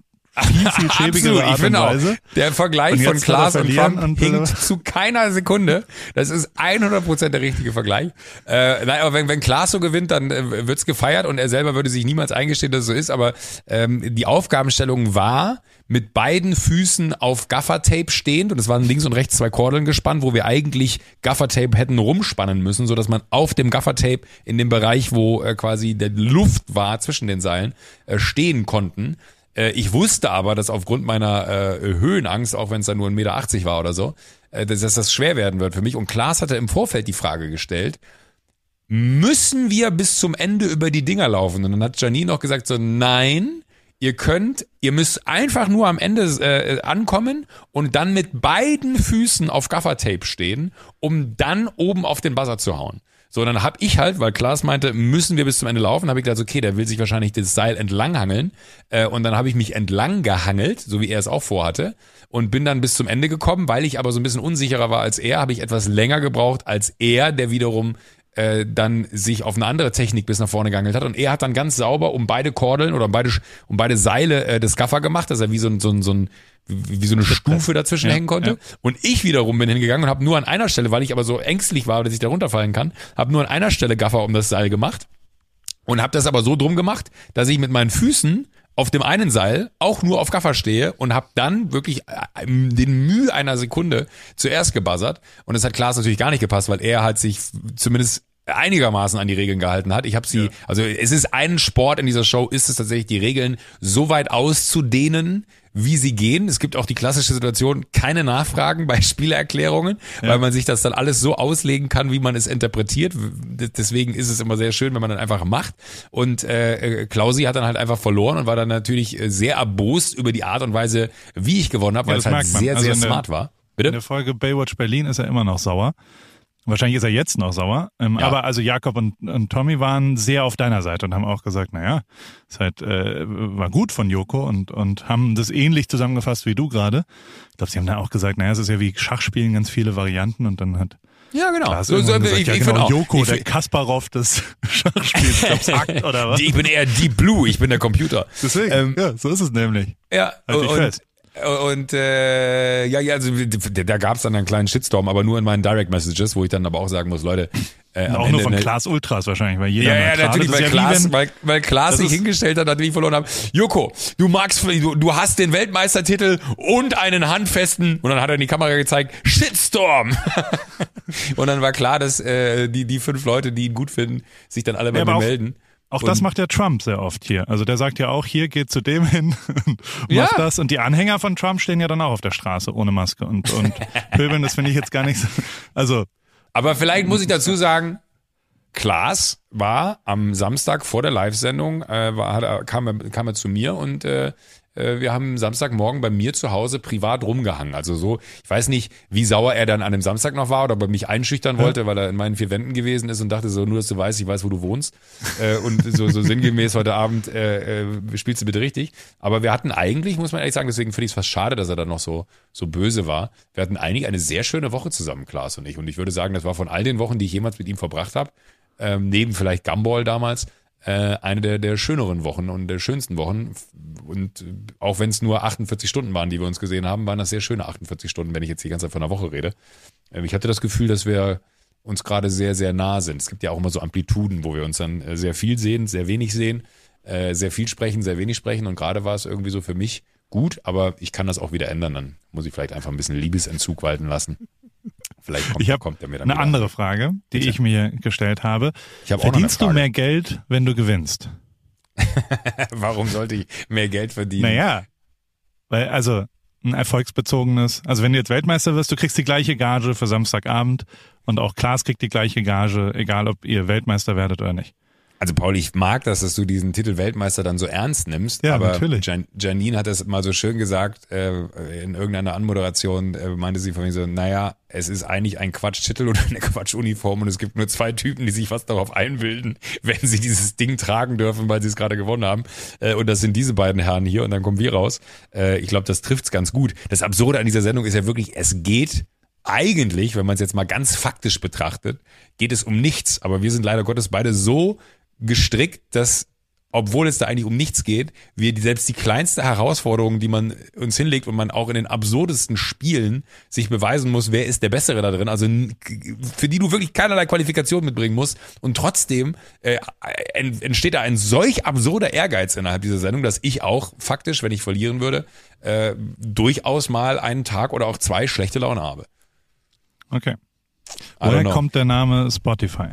viel, viel schäbigere Art und finde auch. Weise. Der Vergleich von Klaas und Trump und- hinkt zu keiner Sekunde. Das ist 100% der richtige Vergleich. Äh, nein, aber wenn, wenn Klaas so gewinnt, dann äh, wird's gefeiert und er selber würde sich niemals eingestehen, dass es so ist. Aber ähm, die Aufgabenstellung war, mit beiden Füßen auf Gaffertape stehend und es waren links und rechts zwei Kordeln gespannt, wo wir eigentlich Gaffertape hätten rumspannen müssen, so dass man auf dem Gaffertape in dem Bereich, wo äh, quasi der Luft war zwischen den Seilen, äh, stehen konnten. Äh, ich wusste aber, dass aufgrund meiner äh, Höhenangst, auch wenn es dann nur 1,80 Meter war oder so, äh, dass, das schwer werden wird für mich. Und Klaas hatte im Vorfeld die Frage gestellt, müssen wir bis zum Ende über die Dinger laufen? Und dann hat Janine auch gesagt so, nein, ihr könnt, ihr müsst einfach nur am Ende äh, ankommen und dann mit beiden Füßen auf Gaffertape stehen, um dann oben auf den Buzzer zu hauen. So, dann hab ich halt, weil Klaas meinte, müssen wir bis zum Ende laufen, habe ich gedacht, okay, der will sich wahrscheinlich das Seil entlanghangeln. Äh, und dann habe ich mich entlang gehangelt, so wie er es auch vorhatte, und bin dann bis zum Ende gekommen, weil ich aber so ein bisschen unsicherer war als er, habe ich etwas länger gebraucht als er, der wiederum äh, dann sich auf eine andere Technik bis nach vorne geangelt hat. Und er hat dann ganz sauber um beide Kordeln oder um beide, um beide Seile äh, des Gaffer gemacht, dass er wie so ein, so ein, so ein wie so eine Stufe dazwischen Ja, hängen konnte. ja. Und ich wiederum bin hingegangen und habe nur an einer Stelle, weil ich aber so ängstlich war, dass ich da runterfallen kann, habe nur an einer Stelle Gaffer um das Seil gemacht und habe das aber so drum gemacht, dass ich mit meinen Füßen auf dem einen Seil auch nur auf Gaffer stehe und habe dann wirklich äh, den Mühe einer Sekunde zuerst gebuzzert und das hat Klaas natürlich gar nicht gepasst, weil er hat sich zumindest einigermaßen an die Regeln gehalten hat. Ich habe sie, also es ist ein Sport in dieser Show, ist es tatsächlich die Regeln so weit auszudehnen, wie sie gehen. Es gibt auch die klassische Situation, keine Nachfragen bei Spielerklärungen, weil man sich das dann alles so auslegen kann, wie man es interpretiert. Deswegen ist es immer sehr schön, wenn man dann einfach macht. Und äh, äh, Klausi hat dann halt einfach verloren und war dann natürlich äh, sehr erbost über die Art und Weise, wie ich gewonnen habe, Ja, weil es halt sehr, Also sehr in der- smart war. In Bitte? der Folge Baywatch Berlin ist er immer noch sauer. Wahrscheinlich ist er jetzt noch sauer. Ähm, Ja. Aber also Jakob und, und Tommy waren sehr auf deiner Seite und haben auch gesagt, naja, ist halt, äh, war gut von Joko und, und haben das ähnlich zusammengefasst wie du gerade. Ich glaube, sie haben dann auch gesagt, naja, es ist ja wie Schachspielen, ganz viele Varianten und dann hat Ja, genau. Klaas So, so, gesagt, ich, ja, ich genau. Joko, ich, der Kasparov des Schachspiels, ich glaub's Akt oder was? ich bin eher Deep Blue, ich bin der Computer. Deswegen, Ähm, ja, so ist es nämlich. Ja, Halt und. Und äh, ja, ja, also da gab es dann einen kleinen Shitstorm, aber nur in meinen Direct Messages, wo ich dann aber auch sagen muss, Leute, äh, auch nur von ne, Klaas Ultras wahrscheinlich, weil jeder ja, ja, natürlich, weil, ja Klaas, wenn, weil, weil Klaas sich hingestellt hat, nachdem ich verloren habe. Joko, du magst, du, du hast den Weltmeistertitel und einen handfesten, und dann hat er in die Kamera gezeigt, Shitstorm. und dann war klar, dass äh, die die fünf Leute, die ihn gut finden, sich dann alle bei ja, mir melden. Auch das macht der Trump sehr oft hier. Also der sagt ja auch, hier geht zu dem hin und ja. macht das. Und die Anhänger von Trump stehen ja dann auch auf der Straße ohne Maske und, und pöbeln, das finde ich jetzt gar nicht so. Also. Aber vielleicht muss ich dazu sagen, Klaas war am Samstag vor der Live-Sendung, äh, kam, er, kam er zu mir und äh, äh, wir haben Samstagmorgen bei mir zu Hause privat rumgehangen. Also so, ich weiß nicht, wie sauer er dann an dem Samstag noch war oder ob er mich einschüchtern wollte, weil er in meinen vier Wänden gewesen ist und dachte so, nur dass du weißt, ich weiß, wo du wohnst. Äh, und so, so sinngemäß heute Abend äh, äh, spielst du bitte richtig. Aber wir hatten eigentlich, muss man ehrlich sagen, deswegen finde ich es fast schade, dass er dann noch so, so böse war. Wir hatten eigentlich eine sehr schöne Woche zusammen, Klaas und ich. Und ich würde sagen, das war von all den Wochen, die ich jemals mit ihm verbracht habe, ähm, neben vielleicht Gumball damals, eine der, der schöneren Wochen und der schönsten Wochen. Und auch wenn es nur 48 Stunden waren, die wir uns gesehen haben, waren das sehr schöne 48 Stunden, wenn ich jetzt die ganze Zeit von einer Woche rede. Ähm, ich hatte das Gefühl, dass wir uns gerade sehr, sehr nah sind. Es gibt ja auch immer so Amplituden, wo wir uns dann äh, sehr viel sehen, sehr wenig sehen, äh, sehr viel sprechen, sehr wenig sprechen. Und gerade war es irgendwie so für mich gut, aber ich kann das auch wieder ändern. Dann muss ich vielleicht einfach ein bisschen Liebesentzug walten lassen. Vielleicht kommt, ich kommt er mir dann Eine andere Frage, die Bitte? ich mir gestellt habe. Ich hab Verdienst du mehr Geld, wenn du gewinnst? Warum sollte ich mehr Geld verdienen? Naja, weil also ein erfolgsbezogenes, also wenn du jetzt Weltmeister wirst, du kriegst die gleiche Gage für Samstagabend und auch Klaas kriegt die gleiche Gage, egal ob ihr Weltmeister werdet oder nicht. Also Paul, ich mag das, dass du diesen Titel Weltmeister dann so ernst nimmst. Ja, aber natürlich. Jan Janine hat das mal so schön gesagt, äh, in irgendeiner Anmoderation äh, meinte sie von mir so, naja, es ist eigentlich ein Quatschtitel oder eine Quatschuniform und es gibt nur zwei Typen, die sich was darauf einbilden, wenn sie dieses Ding tragen dürfen, weil sie es gerade gewonnen haben. Äh, und das sind diese beiden Herren hier und dann kommen wir raus. Äh, ich glaube, das trifft's ganz gut. Das Absurde an dieser Sendung ist ja wirklich, es geht eigentlich, wenn man es jetzt mal ganz faktisch betrachtet, geht es um nichts. Aber wir sind leider Gottes beide so gestrickt, dass obwohl es da eigentlich um nichts geht, wir selbst die kleinste Herausforderung, die man uns hinlegt und man auch in den absurdesten Spielen sich beweisen muss, wer ist der Bessere da drin, also für die du wirklich keinerlei Qualifikation mitbringen musst und trotzdem äh, entsteht da ein solch absurder Ehrgeiz innerhalb dieser Sendung, dass ich auch faktisch, wenn ich verlieren würde, äh, durchaus mal einen Tag oder auch zwei schlechte Laune habe. Okay. Woher kommt der Name Spotify?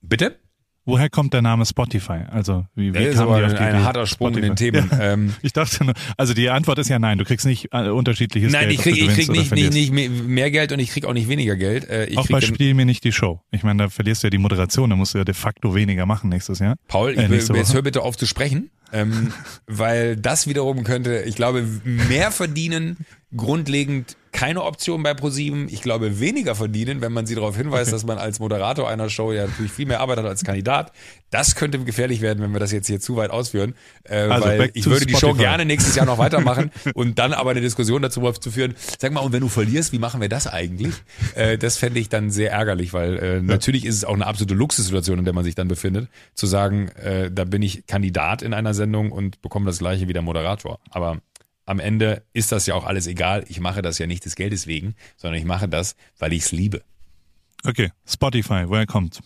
Bitte? Woher kommt der Name Spotify? Also wie, wie ist aber ein, ein harter Sprung Spotify? in den Themen. Ja, ähm, ich dachte nur, also die Antwort ist ja nein. Du kriegst nicht äh, unterschiedliches nein, Geld. Nein, ich krieg, ich krieg nicht, nicht, nicht mehr Geld und ich krieg auch nicht weniger Geld. Äh, ich auch bei Spiel mir nicht die Show. Ich meine, da verlierst du ja die Moderation, da musst du ja de facto weniger machen nächstes Jahr. Paul, ich, äh, jetzt hör bitte auf zu sprechen, ähm, weil das wiederum könnte, ich glaube, mehr verdienen grundlegend keine Option bei ProSieben. Ich glaube, weniger verdienen, wenn man sie darauf hinweist, dass man als Moderator einer Show ja natürlich viel mehr Arbeit hat als Kandidat. Das könnte gefährlich werden, wenn wir das jetzt hier zu weit ausführen. Äh, also weil ich würde die Show gerne nächstes Jahr noch weitermachen und dann aber eine Diskussion dazu zu führen. Sag mal, und wenn du verlierst, wie machen wir das eigentlich? Äh, das fände ich dann sehr ärgerlich, weil äh, natürlich ist es auch eine absolute Luxussituation, in der man sich dann befindet, zu sagen, äh, da bin ich Kandidat in einer Sendung und bekomme das gleiche wie der Moderator. Aber am Ende ist das ja auch alles egal. Ich mache das ja nicht des Geldes wegen, sondern ich mache das, weil ich es liebe. Okay, Spotify, woher kommt?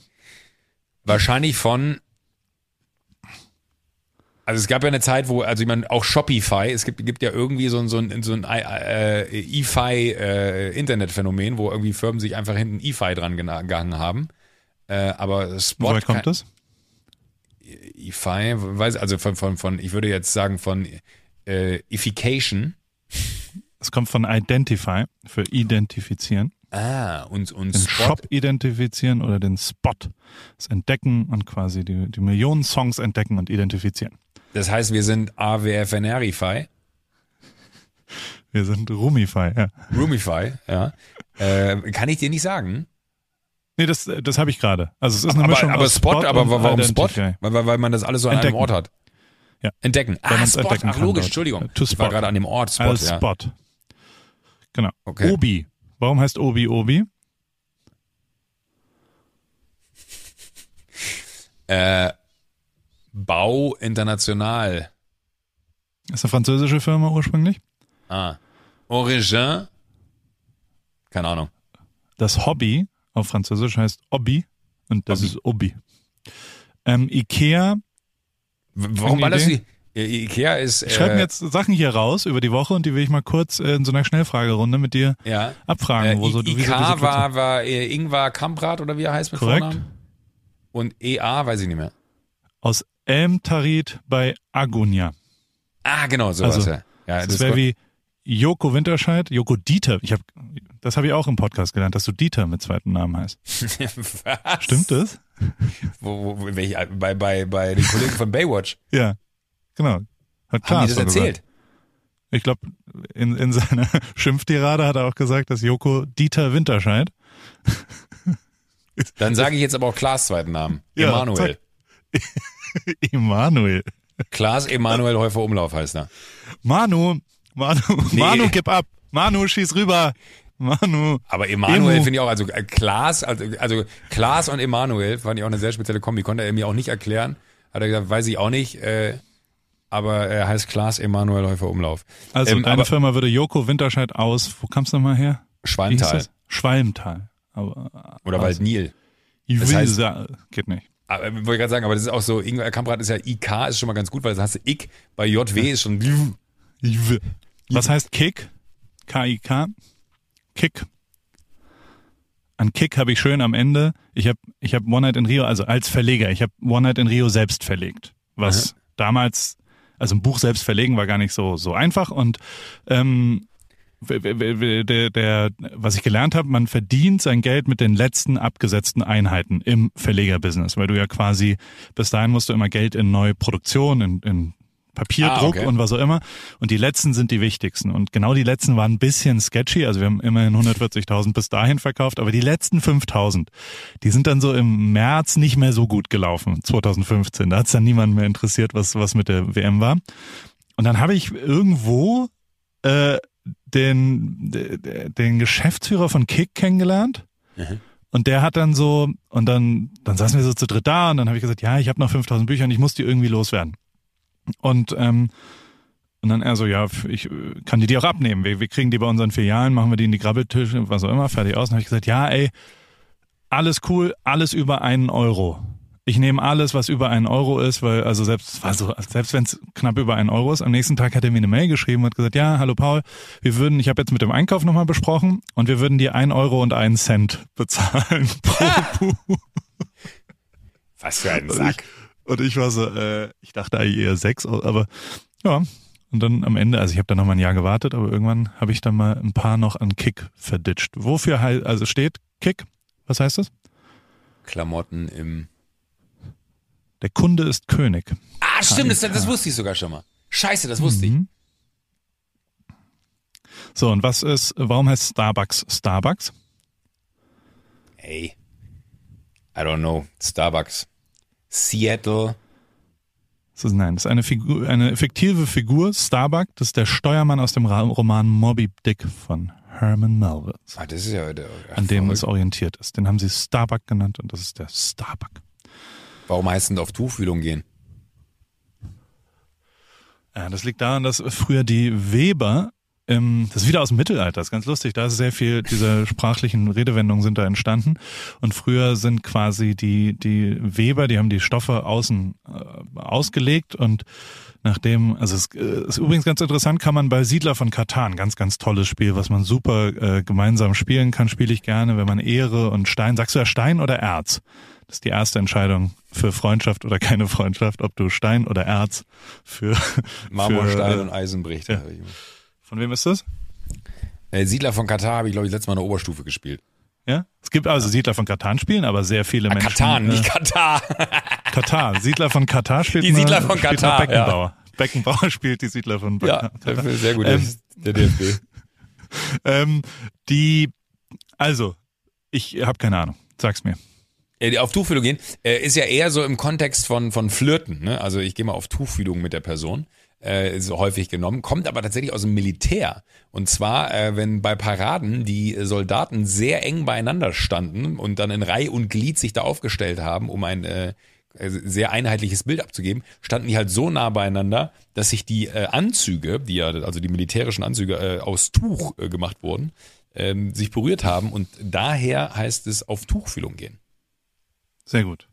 Wahrscheinlich von. Also es gab ja eine Zeit, wo, also ich meine, auch Shopify, es gibt, gibt ja irgendwie so ein, so ein, so ein äh, EFI-Internetphänomen, äh, wo irgendwie Firmen sich einfach hinten EFI dran gehangen haben. Äh, aber Spot. Woher kommt das? EFI, weiß, also von, von, von, ich würde jetzt sagen von äh, Ification. Es kommt von Identify für identifizieren. Ah, und, und den Spot. Shop identifizieren oder den Spot. Das Entdecken und quasi die, die Millionen Songs entdecken und identifizieren. Das heißt, wir sind AWFNRify. Wir sind Rumify, ja. Rumify, ja. Äh, kann ich dir nicht sagen. Nee, das, das habe ich gerade. Also es ist eine aber, Mischung aber Spot, Spot aber warum Spot? Weil, weil man das alles so an Entdecken. einem Ort hat. Ja. Entdecken. Ah, Spot. Entdecken Ach, logisch, Entschuldigung. To ich war gerade an dem Ort Spot. Als ja. Spot. Genau. Okay. Obi. Warum heißt Obi Obi? Äh, Bau International. Ist eine französische Firma ursprünglich? Ah. Origin? Keine Ahnung. Das Hobby auf Französisch heißt Hobby und das Hobby. ist Hobby. Ähm, Ikea, Warum ballerst du? Äh, Ikea ist. ich schreibe äh, mir jetzt Sachen hier raus über die Woche und die will ich mal kurz äh, in so einer Schnellfragerunde mit dir Ja. abfragen. Äh, wo so, I- wie so IK diese Clubs war, war äh, Ingvar Kamprad oder wie er heißt mit Korrekt. Vornamen. Und EA weiß ich nicht mehr. aus Elmtarit bei Agonia. Ah, genau, sowas, Also, ja. ja Das wäre wie Joko Winterscheid, Joko Dieter. Ich hab, das habe ich auch im Podcast gelernt, dass du Dieter mit zweiten Namen heißt. Was? Stimmt das? Wo, wo, welch, bei, bei, bei den Kollegen von Baywatch. Ja, genau. Hat Haben Klaas die das so gesagt. erzählt? Ich glaube, in, in seiner Schimpftirade hat er auch gesagt, dass Joko Dieter Winterscheid. Dann sage ich jetzt aber auch Klaas zweiten Namen. Ja, Emanuel. Emanuel. Klaas Emanuel Häufer Umlauf heißt er. Manu, Manu, Nee. Manu, gib ab. Manu, schieß rüber. Manu. Aber Emanuel finde ich auch, also äh, Klaas, also, also Klaas und Emanuel fand ich auch eine sehr spezielle Kombi. Konnte er mir auch nicht erklären. Hat er gesagt, weiß ich auch nicht. Äh, aber er heißt Klaas Emanuel Häufer Umlauf. Also Ähm, deine aber Firma würde Joko Winterscheid aus, wo kam's nochmal her? Schwalmtal? Schwalmtal. Aber, oder aus- Waldnil. Ich Das will heißt- geht nicht. Aber, äh, wollte ich gerade sagen, aber das ist auch so, Ingwer Kamprad ist ja IK, ist schon mal ganz gut, weil das hast du IK, bei JW ist schon. Was heißt Kick? K-I-K? Kick. An Kick habe ich schön am Ende, ich habe ich hab One Night in Rio, also als Verleger, ich habe One Night in Rio selbst verlegt. Was damals, also ein Buch selbst verlegen war gar nicht so, so einfach und ähm, der, der, was ich gelernt habe, man verdient sein Geld mit den letzten abgesetzten Einheiten im Verlegerbusiness, weil du ja quasi, bis dahin musst du immer Geld in neue Produktion, in, in Papierdruck Ah, okay. und was auch immer. Und die letzten sind die wichtigsten. Und genau die letzten waren ein bisschen sketchy. Also wir haben immerhin 140.000 bis dahin verkauft, aber die letzten 5.000, die sind dann so im März nicht mehr so gut gelaufen, 2015. Da hat es dann niemand mehr interessiert, was, was mit der WM war. Und dann habe ich irgendwo äh, den, de- den Geschäftsführer von Kick kennengelernt. Mhm. Und der hat dann so, und dann, dann saßen wir so zu dritt da und dann habe ich gesagt, ja, ich habe noch 5000 Bücher und ich muss die irgendwie loswerden. Und, ähm, und dann er so, ja, ich äh, kann die dir auch abnehmen. Wir, wir kriegen die bei unseren Filialen, machen wir die in die Grabbeltische, was auch immer, fertig aus. Und habe ich gesagt, ja, ey, alles cool, alles über einen Euro. Ich nehme alles, was über einen Euro ist, weil, also selbst, war so, selbst wenn es knapp über einen Euro ist, am nächsten Tag hat er mir eine Mail geschrieben und hat gesagt, ja, hallo Paul, wir würden, ich habe jetzt mit dem Einkauf nochmal besprochen und wir würden dir ein Euro und einen Cent bezahlen pro. Was für ein Sack. Ich, und ich war so, äh, ich dachte eigentlich eher sechs, aber ja. Und dann am Ende, also ich habe dann noch mal ein Jahr gewartet, aber irgendwann habe ich dann mal ein paar noch an Kick verditscht. Wofür halt, also steht Kick? Was heißt das? Klamotten im. Der Kunde ist König. Ah, stimmt, das, das wusste ich sogar schon mal. Scheiße, das wusste ich. Mhm. So, und was ist, warum heißt Starbucks Starbucks? Ey. I don't know. Starbucks. Seattle. Das ist, nein, das ist eine Figur, eine fiktive Figur, Starbuck, das ist der Steuermann aus dem Roman Moby Dick von Herman Melville, Ah, das ist ja. Der, an dem es orientiert ist. Den haben sie Starbuck genannt und das ist der Starbuck. Warum heißt denn auf Tuchfühlung gehen? Ja, das liegt daran, dass früher die Weber, ähm, das ist wieder aus dem Mittelalter, das ist ganz lustig, da ist sehr viel, diese sprachlichen Redewendungen sind da entstanden und früher sind quasi die, die Weber, die haben die Stoffe außen äh, ausgelegt und nachdem, also es äh, ist übrigens ganz interessant, kann man bei Siedler von Katan, ganz, ganz tolles Spiel, was man super äh, gemeinsam spielen kann, spiele ich gerne, wenn man Ehre und Stein, sagst du ja Stein oder Erz? Das ist die erste Entscheidung für Freundschaft oder keine Freundschaft, ob du Stein oder Erz für Marmor, für, Stein äh, und Eisen bricht. ja. Von wem ist das? Äh, Siedler von Katar habe ich, glaube ich, letztes Mal in der Oberstufe gespielt. Ja? Es gibt also Siedler von Katan spielen, aber sehr viele Ah, Menschen. Katan, äh, nicht Katar. Katar. Siedler von Katar spielt Die Siedler von spielt Katar, Beckenbauer. Beckenbauer spielt die Siedler von ja, Katar. sehr gut. Ähm, der DFB. Ähm, die, also, ich habe keine Ahnung. Sag's mir. Äh, auf Tuchfühlung gehen, äh, ist ja eher so im Kontext von, von Flirten. Ne? Also ich gehe mal auf Tuchfühlung mit der Person. Äh, ist häufig genommen, kommt aber tatsächlich aus dem Militär. Und zwar, äh, wenn bei Paraden die Soldaten sehr eng beieinander standen und dann in Reih und Glied sich da aufgestellt haben, um ein äh, sehr einheitliches Bild abzugeben, standen die halt so nah beieinander, dass sich die äh, Anzüge, die ja, also die militärischen Anzüge äh, aus Tuch äh, gemacht wurden, ähm, sich berührt haben und daher heißt es auf Tuchfühlung gehen. Sehr gut.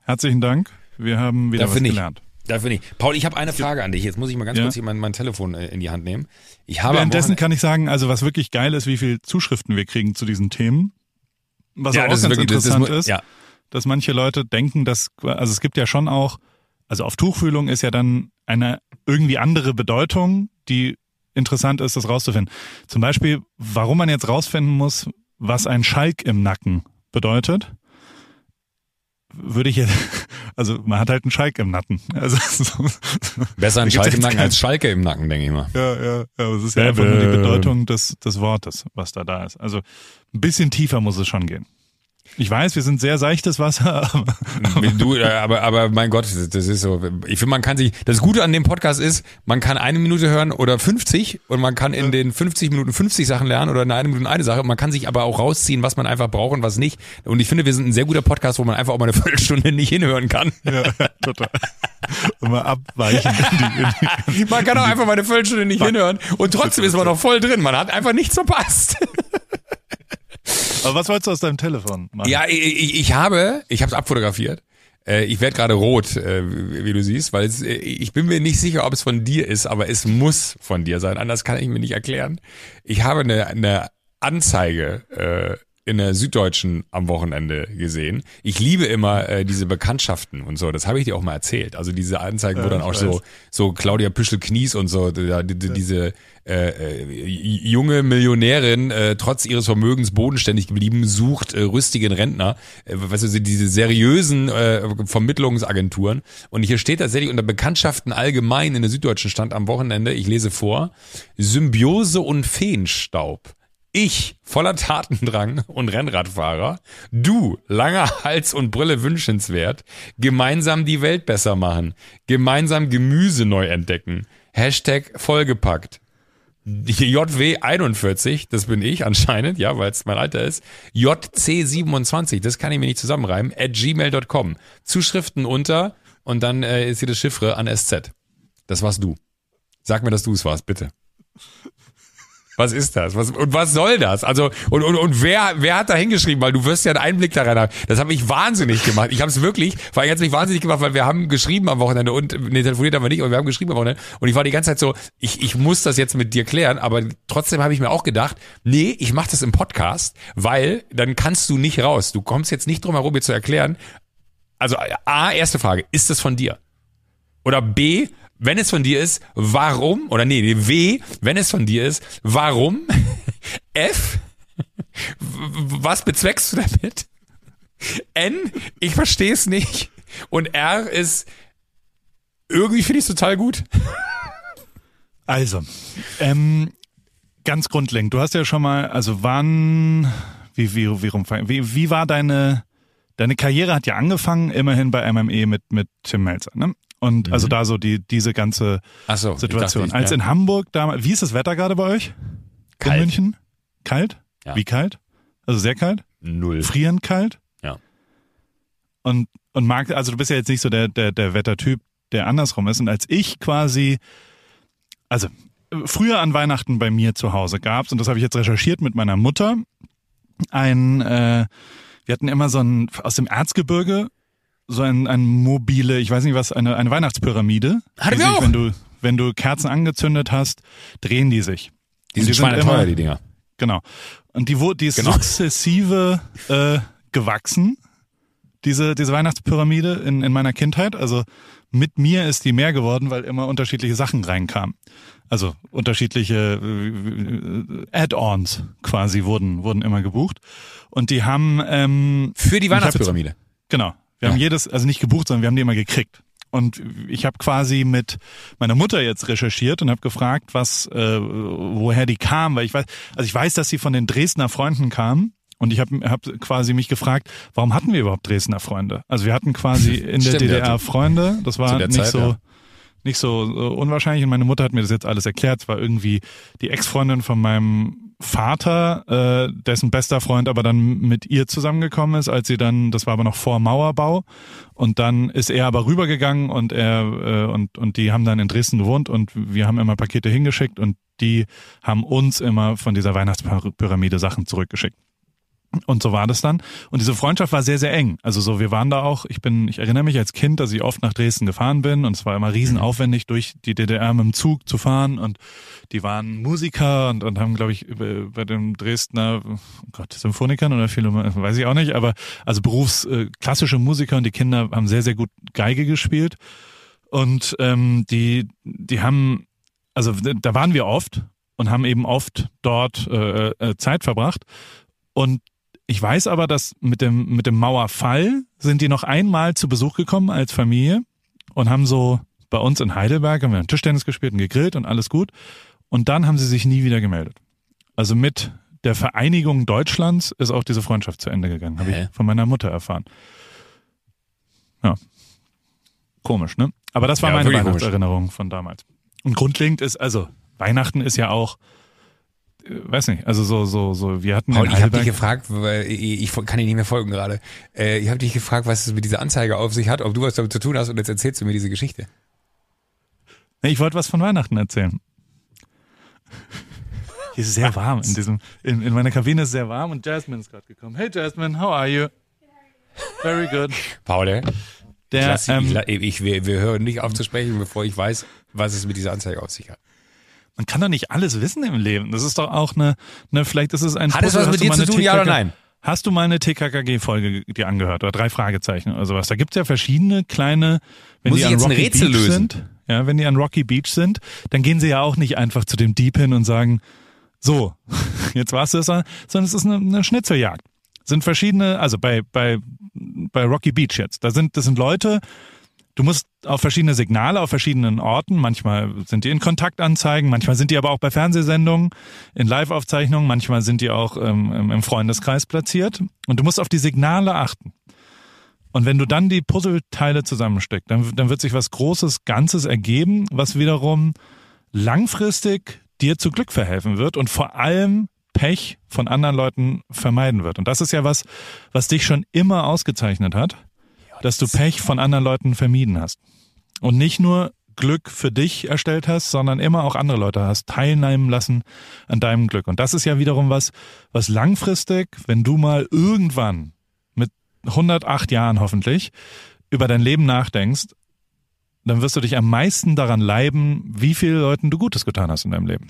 Herzlichen Dank. Wir haben wieder Dafür was nicht. gelernt. Dafür nicht. Paul, ich habe eine Frage an dich. Jetzt muss ich mal ganz Ja. kurz hier mein, mein Telefon äh, in die Hand nehmen. Ich habe Währenddessen kann ich sagen, also was wirklich geil ist, wie viel Zuschriften wir kriegen zu diesen Themen. Was Ja, auch ganz wirklich- das ist interessant ist, ja. dass manche Leute denken, dass, also es gibt ja schon auch, also auf Tuchfühlung ist ja dann eine irgendwie andere Bedeutung, die interessant ist, das rauszufinden. Zum Beispiel, warum man jetzt rausfinden muss, was ein Schalk im Nacken bedeutet, würde ich jetzt, also man hat halt einen Schalk im Nacken. Also so, Besser ein Schalke im Nacken als Schalke im Nacken, denke ich mal. ja, ja, ja, aber es ist ja einfach nur die. Bedeutung des, des Wortes, was da da ist. Also ein bisschen tiefer muss es schon gehen. Ich weiß, wir sind sehr seichtes Wasser, Du, aber, aber mein Gott, das ist so. Ich finde, man kann sich. Das Gute an dem Podcast ist, man kann eine Minute hören oder 50 und man kann in den 50 Minuten 50 Sachen lernen oder in einer Minute eine Sache. Man kann sich aber auch rausziehen, was man einfach braucht und was nicht. Und ich finde, wir sind ein sehr guter Podcast, wo man einfach auch mal eine Viertelstunde nicht hinhören kann. ja, total. Und mal abweichen. In die, in die, Man kann auch einfach mal eine Viertelstunde nicht hinhören und trotzdem ist man noch voll drin. Man hat einfach nichts verpasst. Aber was wolltest du aus deinem Telefon machen? Ja, ich, ich, habe, ich habe es abfotografiert. Äh, Ich werde gerade rot, äh, wie du siehst, weil es, äh, ich bin mir nicht sicher, ob es von dir ist, aber es muss von dir sein. Anders kann ich mir nicht erklären. Ich habe eine, eine Anzeige äh, in der Süddeutschen am Wochenende gesehen. Ich liebe immer äh, diese Bekanntschaften und so. Das habe ich dir auch mal erzählt. Also diese Anzeigen, wo Ja, dann auch weiß. so so Claudia Püschel-Knies und so, ja, die, die, diese äh, äh, junge Millionärin, äh, trotz ihres Vermögens bodenständig geblieben, sucht äh, rüstigen Rentner, äh, weißt du, diese seriösen äh, Vermittlungsagenturen. Und hier steht tatsächlich unter Bekanntschaften allgemein in der Süddeutschen stand am Wochenende, ich lese vor, Symbiose und Feenstaub. Ich, voller Tatendrang und Rennradfahrer, du, langer Hals und Brille wünschenswert, gemeinsam die Welt besser machen, gemeinsam Gemüse neu entdecken, Hashtag vollgepackt. JW41, das bin ich anscheinend, ja, weil es mein Alter ist. JC27, das kann ich mir nicht zusammenreimen, at gmail.com. Zuschriften unter und dann äh, ist hier das Chiffre an SZ. Das warst du. Sag mir, dass du es warst, bitte. Was ist das? Was, und was soll das? Also, und, und, und wer, wer hat da hingeschrieben? Weil du wirst ja einen Einblick da rein haben. Das hat mich wahnsinnig gemacht. Ich habe es wirklich, weil ich hat's mich wahnsinnig gemacht, weil wir haben geschrieben am Wochenende und, nee, telefoniert haben wir nicht, aber wir haben geschrieben am Wochenende. Und ich war die ganze Zeit so, ich, ich muss das jetzt mit dir klären, aber trotzdem habe ich mir auch gedacht, nee, ich mache das im Podcast, weil dann kannst du nicht raus. Du kommst jetzt nicht drum herum, mir zu erklären. Also, A, erste Frage, ist das von dir? Oder B, wenn es von dir ist, warum? Oder nee, W, wenn es von dir ist, warum? F, was bezweckst du damit? N, ich verstehe es nicht. Und R ist, irgendwie finde ich es total gut. Also, ähm, ganz grundlegend, du hast ja schon mal, also wann, wie, wie, wie, wie, wie war deine, deine Karriere hat ja angefangen, immerhin bei MME mit, mit Tim Melzer, ne? Und also da so die, diese ganze so, ich Situation. dachte, ich- Als ja. in Hamburg damals, wie ist das Wetter gerade bei euch? Kalt. In München? Kalt? Ja. Wie kalt? Also sehr kalt? Null. Frierend kalt? Ja. Und, und mag, also du bist ja jetzt nicht so der, der, der Wettertyp, der andersrum ist. Und als ich quasi, also früher an Weihnachten bei mir zu Hause gab's und das habe ich jetzt recherchiert mit meiner Mutter, ein, äh, wir hatten immer so ein, aus dem Erzgebirge, so ein, ein mobile, ich weiß nicht was, eine, eine Weihnachtspyramide. Hatten die wir auch. Wenn du, wenn du Kerzen angezündet hast, drehen die sich. Die Und sind immer- schweineteuer, die Dinger. Genau. Und die, die ist Genau. sukzessive äh, gewachsen, diese, diese Weihnachtspyramide in, in meiner Kindheit. Also mit mir ist die mehr geworden, weil immer unterschiedliche Sachen reinkamen. Also unterschiedliche äh, Add-ons quasi wurden, wurden immer gebucht. Und die haben ähm, Für die Weihnachtspyramide. Genau. Wir Ja. haben jedes, also nicht gebucht, sondern wir haben die immer gekriegt. Und ich habe quasi mit meiner Mutter jetzt recherchiert und habe gefragt, was, äh, woher die kam, weil ich weiß, also ich weiß, dass sie von den Dresdner Freunden kam. Und ich habe hab quasi mich gefragt, warum hatten wir überhaupt Dresdner Freunde? Also wir hatten quasi in der Stimmt, DDR Freunde. Das war nicht Zeit, so ja. nicht so äh, unwahrscheinlich. Und meine Mutter hat mir das jetzt alles erklärt. Es war irgendwie die Ex-Freundin von meinem Vater, äh, dessen bester Freund aber dann mit ihr zusammengekommen ist, als sie dann, das war aber noch vor Mauerbau, und dann ist er aber rübergegangen und er äh, und und die haben dann in Dresden gewohnt und wir haben immer Pakete hingeschickt und die haben uns immer von dieser Weihnachtspyramide Sachen zurückgeschickt. Und so war das dann. Und diese Freundschaft war sehr, sehr eng. Also so, wir waren da auch, ich bin, ich erinnere mich als Kind, dass ich oft nach Dresden gefahren bin und es war immer riesenaufwendig, durch die DDR mit dem Zug zu fahren und die waren Musiker und, und haben, glaube ich, bei dem Dresdner, oh Gott, Symphonikern oder viele, weiß ich auch nicht, aber also berufs, äh, klassische Musiker und die Kinder haben sehr, sehr gut Geige gespielt. Und ähm, die, die haben, also da waren wir oft und haben eben oft dort äh, äh, Zeit verbracht. Und ich weiß aber, dass mit dem, mit dem Mauerfall sind die noch einmal zu Besuch gekommen als Familie und haben so bei uns in Heidelberg, haben wir Tischtennis gespielt und gegrillt und alles gut. Und dann haben sie sich nie wieder gemeldet. Also mit der Vereinigung Deutschlands ist auch diese Freundschaft zu Ende gegangen, habe ich von meiner Mutter erfahren. Ja. Komisch, ne? Aber das war ja, meine Weihnachtserinnerung von damals. Und grundlegend ist, also Weihnachten ist ja auch, weiß nicht, also so, so, so, wir hatten. Paul, ich habe dich gefragt, weil ich, ich kann dir nicht mehr folgen gerade. Äh, ich habe dich gefragt, was es mit dieser Anzeige auf sich hat, ob du was damit zu tun hast und jetzt erzählst du mir diese Geschichte. Ich wollte was von Weihnachten erzählen. Hier ist es sehr warm in diesem, in, in meiner Kabine ist es sehr warm und Jasmine ist gerade gekommen. Hey Jasmine, how are you? Very good. Paul, der, ich, ähm, ich, wir, wir hören nicht auf zu sprechen, bevor ich weiß, was es mit dieser Anzeige auf sich hat man kann doch nicht alles wissen im Leben. Das ist doch auch eine, eine vielleicht ist es ein Hat es was mit dir zu tun, TKK, ja oder nein? Hast du mal eine TKKG-Folge dir angehört oder drei Fragezeichen oder sowas? Da gibt's ja verschiedene kleine, wenn Muss die an jetzt Rocky ein Rätsel Beach lösen? sind, ja, wenn die an Rocky Beach sind, dann gehen sie ja auch nicht einfach zu dem Dieb hin und sagen, so, jetzt war's das, sondern es ist eine, eine Schnitzeljagd. Sind verschiedene, also bei, bei, bei Rocky Beach jetzt, da sind, das sind Leute, Du musst auf verschiedene Signale auf verschiedenen Orten, manchmal sind die in Kontaktanzeigen, manchmal sind die aber auch bei Fernsehsendungen, in Live-Aufzeichnungen, manchmal sind die auch ähm, im Freundeskreis platziert. Und du musst auf die Signale achten. Und wenn du dann die Puzzleteile zusammensteckst, dann, dann wird sich was Großes, Ganzes ergeben, was wiederum langfristig dir zu Glück verhelfen wird und vor allem Pech von anderen Leuten vermeiden wird. Und das ist ja was, was dich schon immer ausgezeichnet hat dass du Pech von anderen Leuten vermieden hast. Und nicht nur Glück für dich erstellt hast, sondern immer auch andere Leute hast teilnehmen lassen an deinem Glück. Und das ist ja wiederum was, was langfristig, wenn du mal irgendwann mit 108 Jahren hoffentlich über dein Leben nachdenkst, dann wirst du dich am meisten daran leiben, wie viele Leuten du Gutes getan hast in deinem Leben.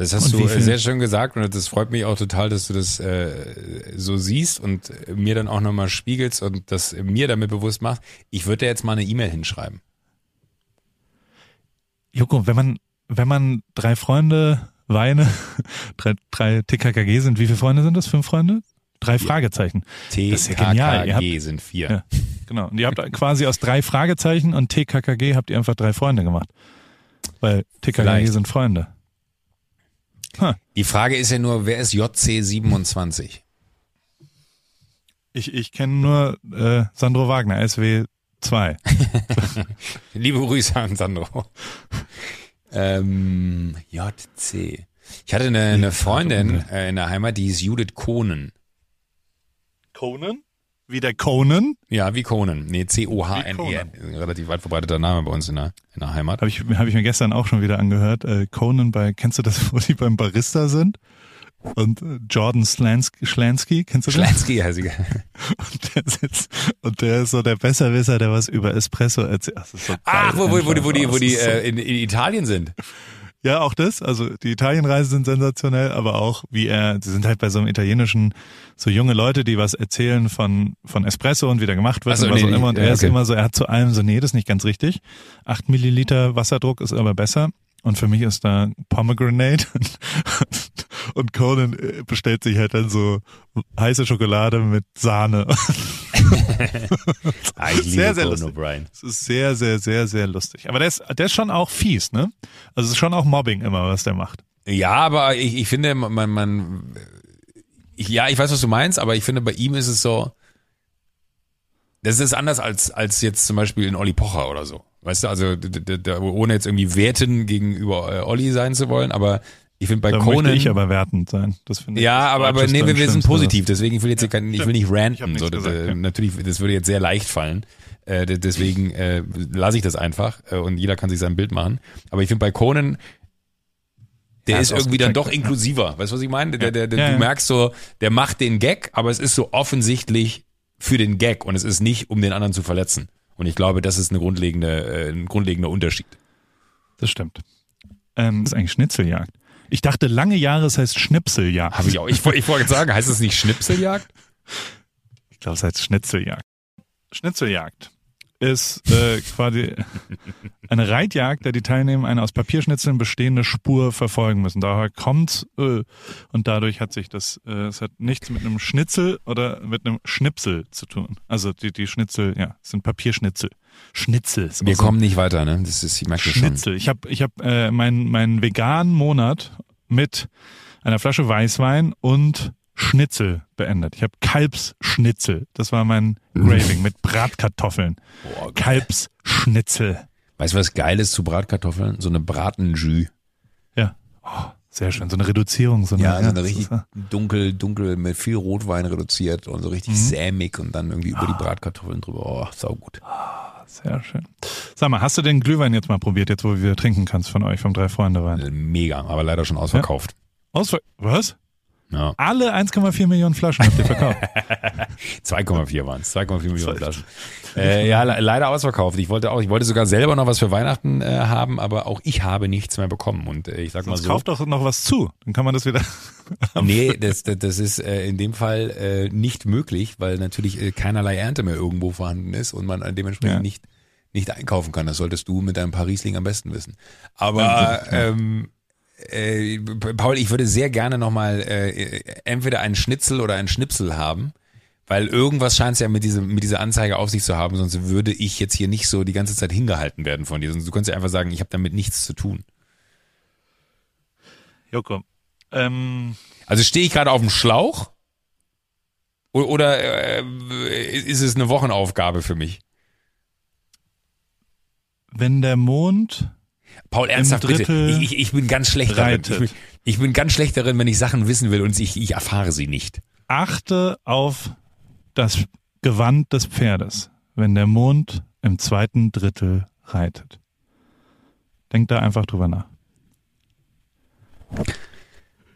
Das hast und du sehr schön gesagt und das freut mich auch total, dass du das äh, so siehst und mir dann auch nochmal spiegelst und das mir damit bewusst machst. Ich würde dir jetzt mal eine E-Mail hinschreiben. Joko, wenn man, wenn man drei Freunde Weine, drei, drei TKKG sind, wie viele Freunde sind das? Fünf Freunde? Drei Fragezeichen. TKKG das ist ja genial. Ihr habt, sind vier. Ja, genau. Und ihr habt quasi aus drei Fragezeichen und TKKG habt ihr einfach drei Freunde gemacht. Weil TKKG Vielleicht. sind Freunde. Huh. Die Frage ist ja nur, wer ist JC27? Ich, ich kenne nur äh, Sandro Wagner, SW 2. Liebe Grüße an Sandro. Ähm, JC. Ich hatte eine, eine Freundin äh, in der Heimat, die hieß Judith Kohnen. Kohnen? Wie der Conan? Ja, wie Conan. Nee, C-O-H-N-E. Relativ weit verbreiteter Name bei uns in der, in der Heimat. Habe ich, hab ich mir gestern auch schon wieder angehört. Äh, Conan bei, kennst du das, wo die beim Barista sind? Und äh, Jordan Slansky, Schlansky, kennst du das? Schlansky, ja, sie. Und der sitzt, und der ist so der Besserwisser, der was über Espresso erzählt. Ach, so Ach wo, wo, wo, wo, die, wo die äh, in, in Italien sind. Ja, auch das. Also die Italienreisen sind sensationell, aber auch wie er, sie sind halt bei so einem italienischen, so junge Leute, die was erzählen von, von Espresso und wie der gemacht wird so, und was nee, auch immer. Und er ja, ist immer so, er hat zu allem so, nee, das ist nicht ganz richtig. Acht Milliliter Wasserdruck ist aber besser. Und für mich ist da Pomegranate und Conan äh, bestellt sich halt dann so heiße Schokolade mit Sahne. ah, sehr, sehr O'Brien. Es ist sehr, sehr, sehr, sehr lustig. Aber der ist, der ist schon auch fies, ne? Also es ist schon auch Mobbing immer, was der macht. Ja, aber ich, ich finde, man, man, ich, ja, ich weiß, was du meinst, aber ich finde, bei ihm ist es so, das ist anders als, als jetzt zum Beispiel in Olli Pocher oder so. Weißt du, also ohne jetzt irgendwie werten gegenüber äh, Olli sein zu wollen, aber Ich finde bei Da Conan. möchte ich aber wertend sein. Das finde ich ja, aber, aber nee, wir, wir sind positiv, deswegen ich will jetzt hier kein, ich will nicht ranten. So, das, gesagt, äh, ja. Natürlich, das würde jetzt sehr leicht fallen. Äh, de- deswegen äh, lasse ich das einfach äh, und jeder kann sich sein Bild machen. Aber ich finde bei Conan, der Ja, ist ist irgendwie dann doch ja. inklusiver. Weißt du, was ich meine? Der, der, der, Ja, du ja. merkst so, der macht den Gag, aber es ist so offensichtlich für den Gag und es ist nicht, um den anderen zu verletzen. Und ich glaube, das ist eine grundlegende, äh, ein grundlegender Unterschied. Das stimmt. Ähm, das ist eigentlich Schnitzeljagd. Ich dachte lange Jahre, es heißt Schnipseljagd. Habe ich auch. Ich, wollte- ich wollte sagen, heißt es nicht Schnipseljagd? Ich glaube, es heißt Schnitzeljagd. Schnitzeljagd ist äh, quasi eine Reitjagd, der die Teilnehmer eine aus Papierschnitzeln bestehende Spur verfolgen müssen. Daher kommt äh, und dadurch hat sich das, äh, es hat nichts mit einem Schnitzel oder mit einem Schnipsel zu tun. Also die, die Schnitzel, ja, es sind Papierschnitzel. Schnitzel. Wir so kommen nicht weiter, ne? Das ist, ich merke das schon. Schnitzel. Ich habe ich hab, äh, meinen meinen veganen Monat mit einer Flasche Weißwein und Schnitzel beendet. Ich habe Kalbsschnitzel. Das war mein Graving mit Bratkartoffeln. Boah, Kalbsschnitzel. Weißt du, was geil ist zu Bratkartoffeln? So eine Bratenjus. Ja. Oh, sehr schön. So eine Reduzierung. So eine, Ja, so eine das richtig äh, dunkel, dunkel mit viel Rotwein reduziert und so richtig sämig und dann irgendwie über die Bratkartoffeln drüber. Oh, saugut. Sehr schön. Sag mal, hast du den Glühwein jetzt mal probiert, jetzt wo du wieder trinken kannst von euch, vom Drei-Freunde-Wein? Mega, aber leider schon ausverkauft. Ausver Was? Ja. Alle 1,4 Millionen Flaschen habt ihr verkauft. 2,4 waren es, 2,4 Millionen Flaschen. Äh, ja, le leider ausverkauft. Ich wollte auch, ich wollte sogar selber noch was für Weihnachten äh, haben, aber auch ich habe nichts mehr bekommen. Und äh, ich sag mal Sonst so. kauft doch noch was zu. Dann kann man das wieder. Nee, das, das, das ist äh, in dem Fall äh, nicht möglich, weil natürlich äh, keinerlei Ernte mehr irgendwo vorhanden ist und man äh, dementsprechend Ja. nicht, nicht einkaufen kann. Das solltest du mit deinem Parisling am besten wissen. Aber ähm, äh, Paul, ich würde sehr gerne nochmal äh, entweder einen Schnitzel oder einen Schnipsel haben. Weil irgendwas scheint es ja mit, diesem, mit dieser Anzeige auf sich zu haben, sonst würde ich jetzt hier nicht so die ganze Zeit hingehalten werden von dir. Sonst du könntest ja einfach sagen, ich habe damit nichts zu tun. Joko. Ähm, Also stehe ich gerade auf dem Schlauch? Oder äh, ist es eine Wochenaufgabe für mich? wenn der Mond Paul, ernsthaft bitte. Ich, ich, bin ganz schlecht darin. Ich bin, ich bin ganz schlecht darin, wenn ich Sachen wissen will und ich, ich erfahre sie nicht. achte auf das Gewand des Pferdes, wenn der Mond im zweiten Drittel reitet. Denk da einfach drüber nach.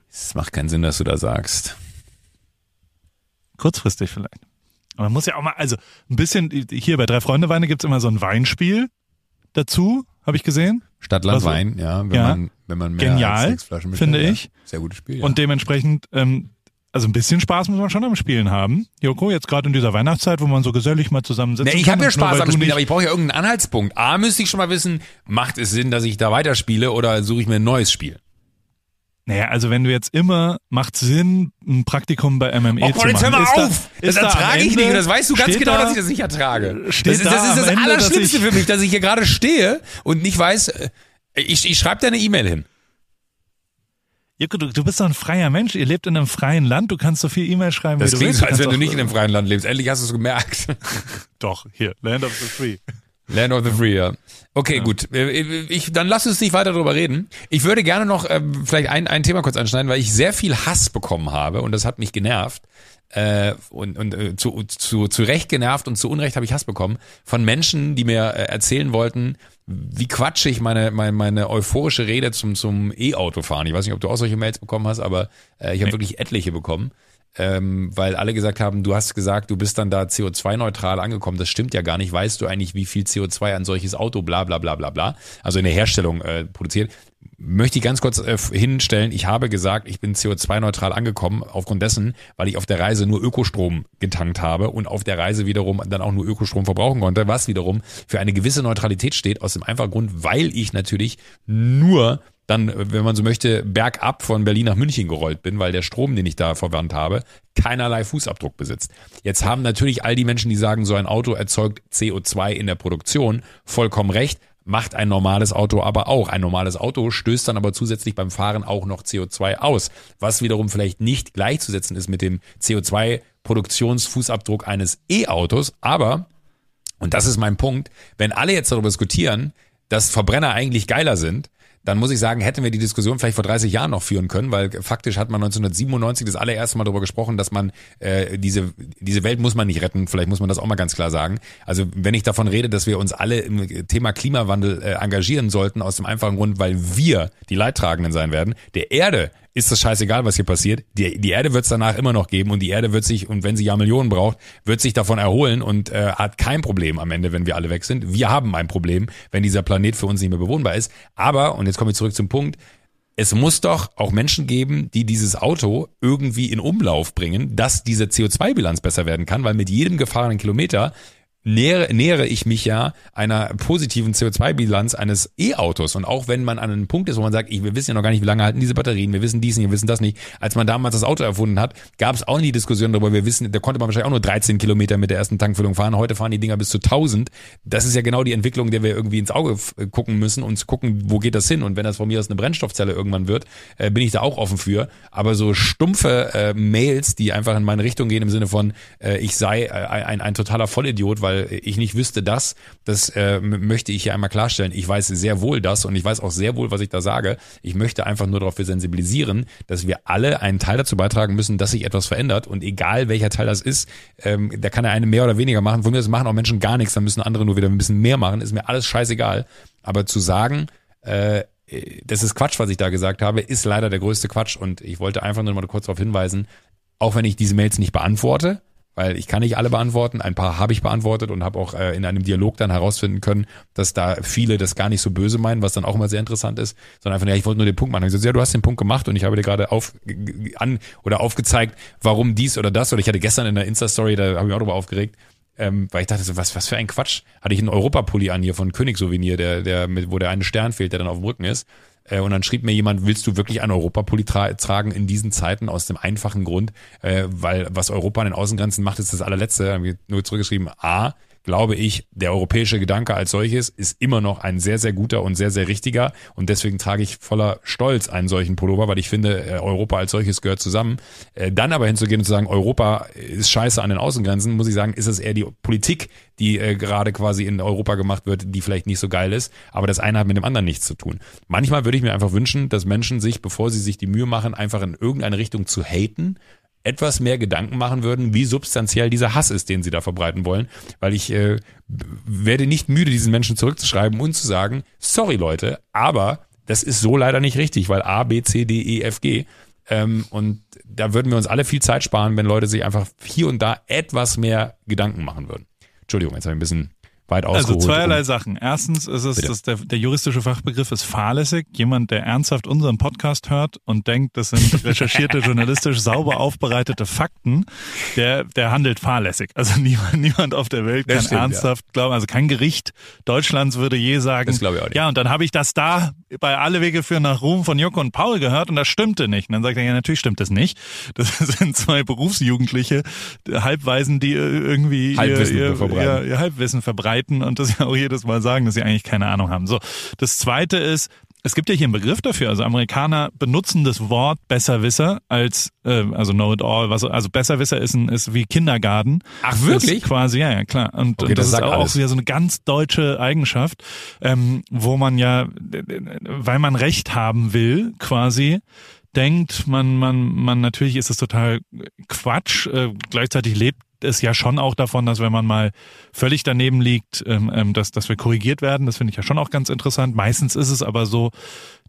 Es macht keinen Sinn, dass du da sagst. Kurzfristig vielleicht. Aber man muss ja auch mal, also ein bisschen, hier bei Drei Freunde Weine gibt's immer so ein Weinspiel dazu, habe ich gesehen. Stadt, Land, Was- Wein, ja, wenn Ja. man, wenn man mehr Genial, als sechs Flaschen bestellt, finde ja. ich. Sehr gutes Spiel, ja. Und dementsprechend, ähm, also ein bisschen Spaß muss man schon am Spielen haben. Joko, jetzt gerade in dieser Weihnachtszeit, wo man so gesellig mal zusammensitzt. Nee, ich habe ja Spaß am Spielen, aber ich brauche ja irgendeinen Anhaltspunkt. A, müsste ich schon mal wissen, macht es Sinn, dass ich da weiterspiele oder suche ich mir ein neues Spiel? Naja, also wenn du jetzt immer, macht Sinn, ein Praktikum bei MMA Oh, zu machen. jetzt hör mal Ist da- auf! das ist da ertrage ich nicht und das weißt du ganz genau, da- dass ich das nicht ertrage. Das ist da das, ist das Ende, Allerschlimmste für mich, dass ich hier gerade stehe und nicht weiß, äh, ich, ich schreibe dir eine E-Mail hin. Joko, du, du bist doch ein freier Mensch. Ihr lebt in einem freien Land. Du kannst so viel E-Mail schreiben, Das wie du klingt willst. so, als wenn du nicht in einem freien Land lebst. Endlich hast du es gemerkt. Doch, hier, Land of the Free. Land of the Free, ja. Okay, gut. Äh, Ich, dann lass uns nicht weiter darüber reden. Ich würde gerne noch ähm, vielleicht ein, ein Thema kurz anschneiden, weil ich sehr viel Hass bekommen habe und das hat mich genervt. Äh, und und äh, zu, zu, zu Recht genervt und zu Unrecht habe ich Hass bekommen von Menschen, die mir äh, erzählen wollten, wie quatschig meine, meine, meine euphorische Rede zum, zum E-Auto fahren. Ich weiß nicht, ob du auch solche Mails bekommen hast, aber äh, ich habe wirklich etliche bekommen ähm, weil alle gesagt haben, du hast gesagt, du bist dann da CO2-neutral angekommen. Das stimmt ja gar nicht. Weißt du eigentlich, wie viel CO2 ein solches Auto bla bla bla bla bla, also in der Herstellung äh, produziert? Möchte ich ganz kurz äh, hinstellen, ich habe gesagt, ich bin CO2-neutral angekommen, aufgrund dessen, weil ich auf der Reise nur Ökostrom getankt habe und auf der Reise wiederum dann auch nur Ökostrom verbrauchen konnte, was wiederum für eine gewisse Neutralität steht, aus dem einfachen Grund, weil ich natürlich nur dann, wenn man so möchte, bergab von Berlin nach München gerollt bin, weil der Strom, den ich da verwandt habe, keinerlei Fußabdruck besitzt. Jetzt haben natürlich all die Menschen, die sagen, so ein Auto erzeugt CO2 in der Produktion, vollkommen recht, macht ein normales Auto aber auch. Ein normales Auto stößt dann aber zusätzlich beim Fahren auch noch CO2 aus, was wiederum vielleicht nicht gleichzusetzen ist mit dem CO2-Produktionsfußabdruck eines E-Autos, aber und das ist mein Punkt, wenn alle jetzt darüber diskutieren, dass Verbrenner eigentlich geiler sind, dann muss ich sagen, hätten wir die Diskussion vielleicht vor 30 Jahren noch führen können, weil faktisch hat man 1997 das allererste Mal darüber gesprochen, dass man äh, diese, diese Welt muss man nicht retten. Vielleicht muss man das auch mal ganz klar sagen. Also wenn ich davon rede, dass wir uns alle im Thema Klimawandel äh, engagieren sollten, aus dem einfachen Grund, weil wir die Leidtragenden sein werden, der Erde ist das scheißegal, was hier passiert. Die, die Erde wird es danach immer noch geben und die Erde wird sich, und wenn sie ja Millionen braucht, wird sich davon erholen und äh, hat kein Problem am Ende, wenn wir alle weg sind. Wir haben ein Problem, wenn dieser Planet für uns nicht mehr bewohnbar ist. Aber, und jetzt komme ich zurück zum Punkt, es muss doch auch Menschen geben, die dieses Auto irgendwie in Umlauf bringen, dass diese CO2-Bilanz besser werden kann, weil mit jedem gefahrenen Kilometer nähere, nähere ich mich ja einer positiven CO2-Bilanz eines E-Autos. Und auch wenn man an einem Punkt ist, wo man sagt, ich, wir wissen ja noch gar nicht, wie lange halten diese Batterien, wir wissen dies nicht, wir wissen das nicht. Als man damals das Auto erfunden hat, gab es auch nie Diskussionen darüber, wir wissen, da konnte man wahrscheinlich auch nur 13 Kilometer mit der ersten Tankfüllung fahren. Heute fahren die Dinger bis zu 1000. Das ist ja genau die Entwicklung, der wir irgendwie ins Auge gucken müssen und gucken, wo geht das hin. Und wenn das von mir aus eine Brennstoffzelle irgendwann wird, äh, bin ich da auch offen für. Aber so stumpfe äh, Mails, die einfach in meine Richtung gehen im Sinne von, äh, ich sei äh, ein, ein totaler Vollidiot, weil weil ich nicht wüsste das, das äh, möchte ich hier einmal klarstellen. Ich weiß sehr wohl das und ich weiß auch sehr wohl, was ich da sage. Ich möchte einfach nur darauf sensibilisieren, dass wir alle einen Teil dazu beitragen müssen, dass sich etwas verändert und egal welcher Teil das ist, ähm, da kann der eine mehr oder weniger machen. Von mir aus machen auch Menschen gar nichts, dann müssen andere nur wieder ein bisschen mehr machen, ist mir alles scheißegal. Aber zu sagen, äh, das ist Quatsch, was ich da gesagt habe, ist leider der größte Quatsch und ich wollte einfach nur mal kurz darauf hinweisen, auch wenn ich diese Mails nicht beantworte, weil ich kann nicht alle beantworten. Ein paar habe ich beantwortet und habe auch äh, in einem Dialog dann herausfinden können, dass da viele das gar nicht so böse meinen, was dann auch immer sehr interessant ist, sondern einfach, ja, ich wollte nur den Punkt machen. Ich gesagt, ja, du hast den Punkt gemacht und ich habe dir gerade auf an oder aufgezeigt, warum dies oder das. Oder ich hatte gestern in der Insta-Story, da habe ich mich auch darüber aufgeregt, ähm, weil ich dachte so, was, was für ein Quatsch. Hatte ich einen Europapulli an hier von König Souvenir, der, der, mit, wo der eine Stern fehlt, der dann auf dem Rücken ist. Äh, und dann schrieb mir jemand, willst du wirklich ein Europapulli tra tragen in diesen Zeiten aus dem einfachen Grund, äh, weil was Europa an den Außengrenzen macht, ist das allerletzte. Haben wir nur zurückgeschrieben, A, glaube ich, der europäische Gedanke als solches ist immer noch ein sehr, sehr guter und sehr, sehr richtiger. Und deswegen trage ich voller Stolz einen solchen Pullover, weil ich finde, äh, Europa als solches gehört zusammen. Äh, dann aber hinzugehen und zu sagen, Europa ist scheiße an den Außengrenzen, muss ich sagen, ist es eher die Politik, die äh, gerade quasi in Europa gemacht wird, die vielleicht nicht so geil ist. Aber das eine hat mit dem anderen nichts zu tun. Manchmal würde ich mir einfach wünschen, dass Menschen sich, bevor sie sich die Mühe machen, einfach in irgendeine Richtung zu haten, etwas mehr Gedanken machen würden, wie substanziell dieser Hass ist, den sie da verbreiten wollen. Weil ich äh, werde nicht müde, diesen Menschen zurückzuschreiben und zu sagen, sorry Leute, aber das ist so leider nicht richtig, weil A, B, C, D, E, F, G. Ähm, und da würden wir uns alle viel Zeit sparen, wenn Leute sich einfach hier und da etwas mehr Gedanken machen würden. Entschuldigung, jetzt habe ich ein bisschen weit also ausgeholt. Also zweierlei. Sachen. Erstens ist es, dass der, der juristische Fachbegriff ist fahrlässig. Jemand, der ernsthaft unseren Podcast hört und denkt, das sind recherchierte, journalistisch sauber aufbereitete Fakten, der, der handelt fahrlässig. Also niemand, niemand auf der Welt das kann stimmt, ernsthaft ja. glauben, also kein Gericht Deutschlands würde je sagen, das ich auch nicht. ja, und dann habe ich das da bei Alle Wege führen nach Ruhm von Joko und Paul gehört und das stimmte nicht. Und dann sagt er, ja, natürlich stimmt das nicht. Das sind zwei Berufsjugendliche, Halbweisen, die irgendwie Halbwissen ihr, ihr, ihr, ihr Halbwissen verbreiten und das ja auch jedes Mal sagen, dass sie eigentlich keine Ahnung haben. So, das zweite ist, es gibt ja hier einen Begriff dafür. Also Amerikaner benutzen das Wort Besserwisser als äh, also Know it all. Was also Besserwisser ist ein, ist wie Kindergarten. Ach wirklich? Ist quasi ja ja klar. Und, okay, und das, das, ist auch, auch wieder so eine ganz deutsche Eigenschaft, ähm, wo man ja, weil man Recht haben will, quasi denkt man man man natürlich ist es total Quatsch. Äh, gleichzeitig lebt es ja schon auch davon, dass wenn man mal völlig daneben liegt, ähm, ähm, dass, dass wir korrigiert werden. Das finde ich ja schon auch ganz interessant. Meistens ist es aber so,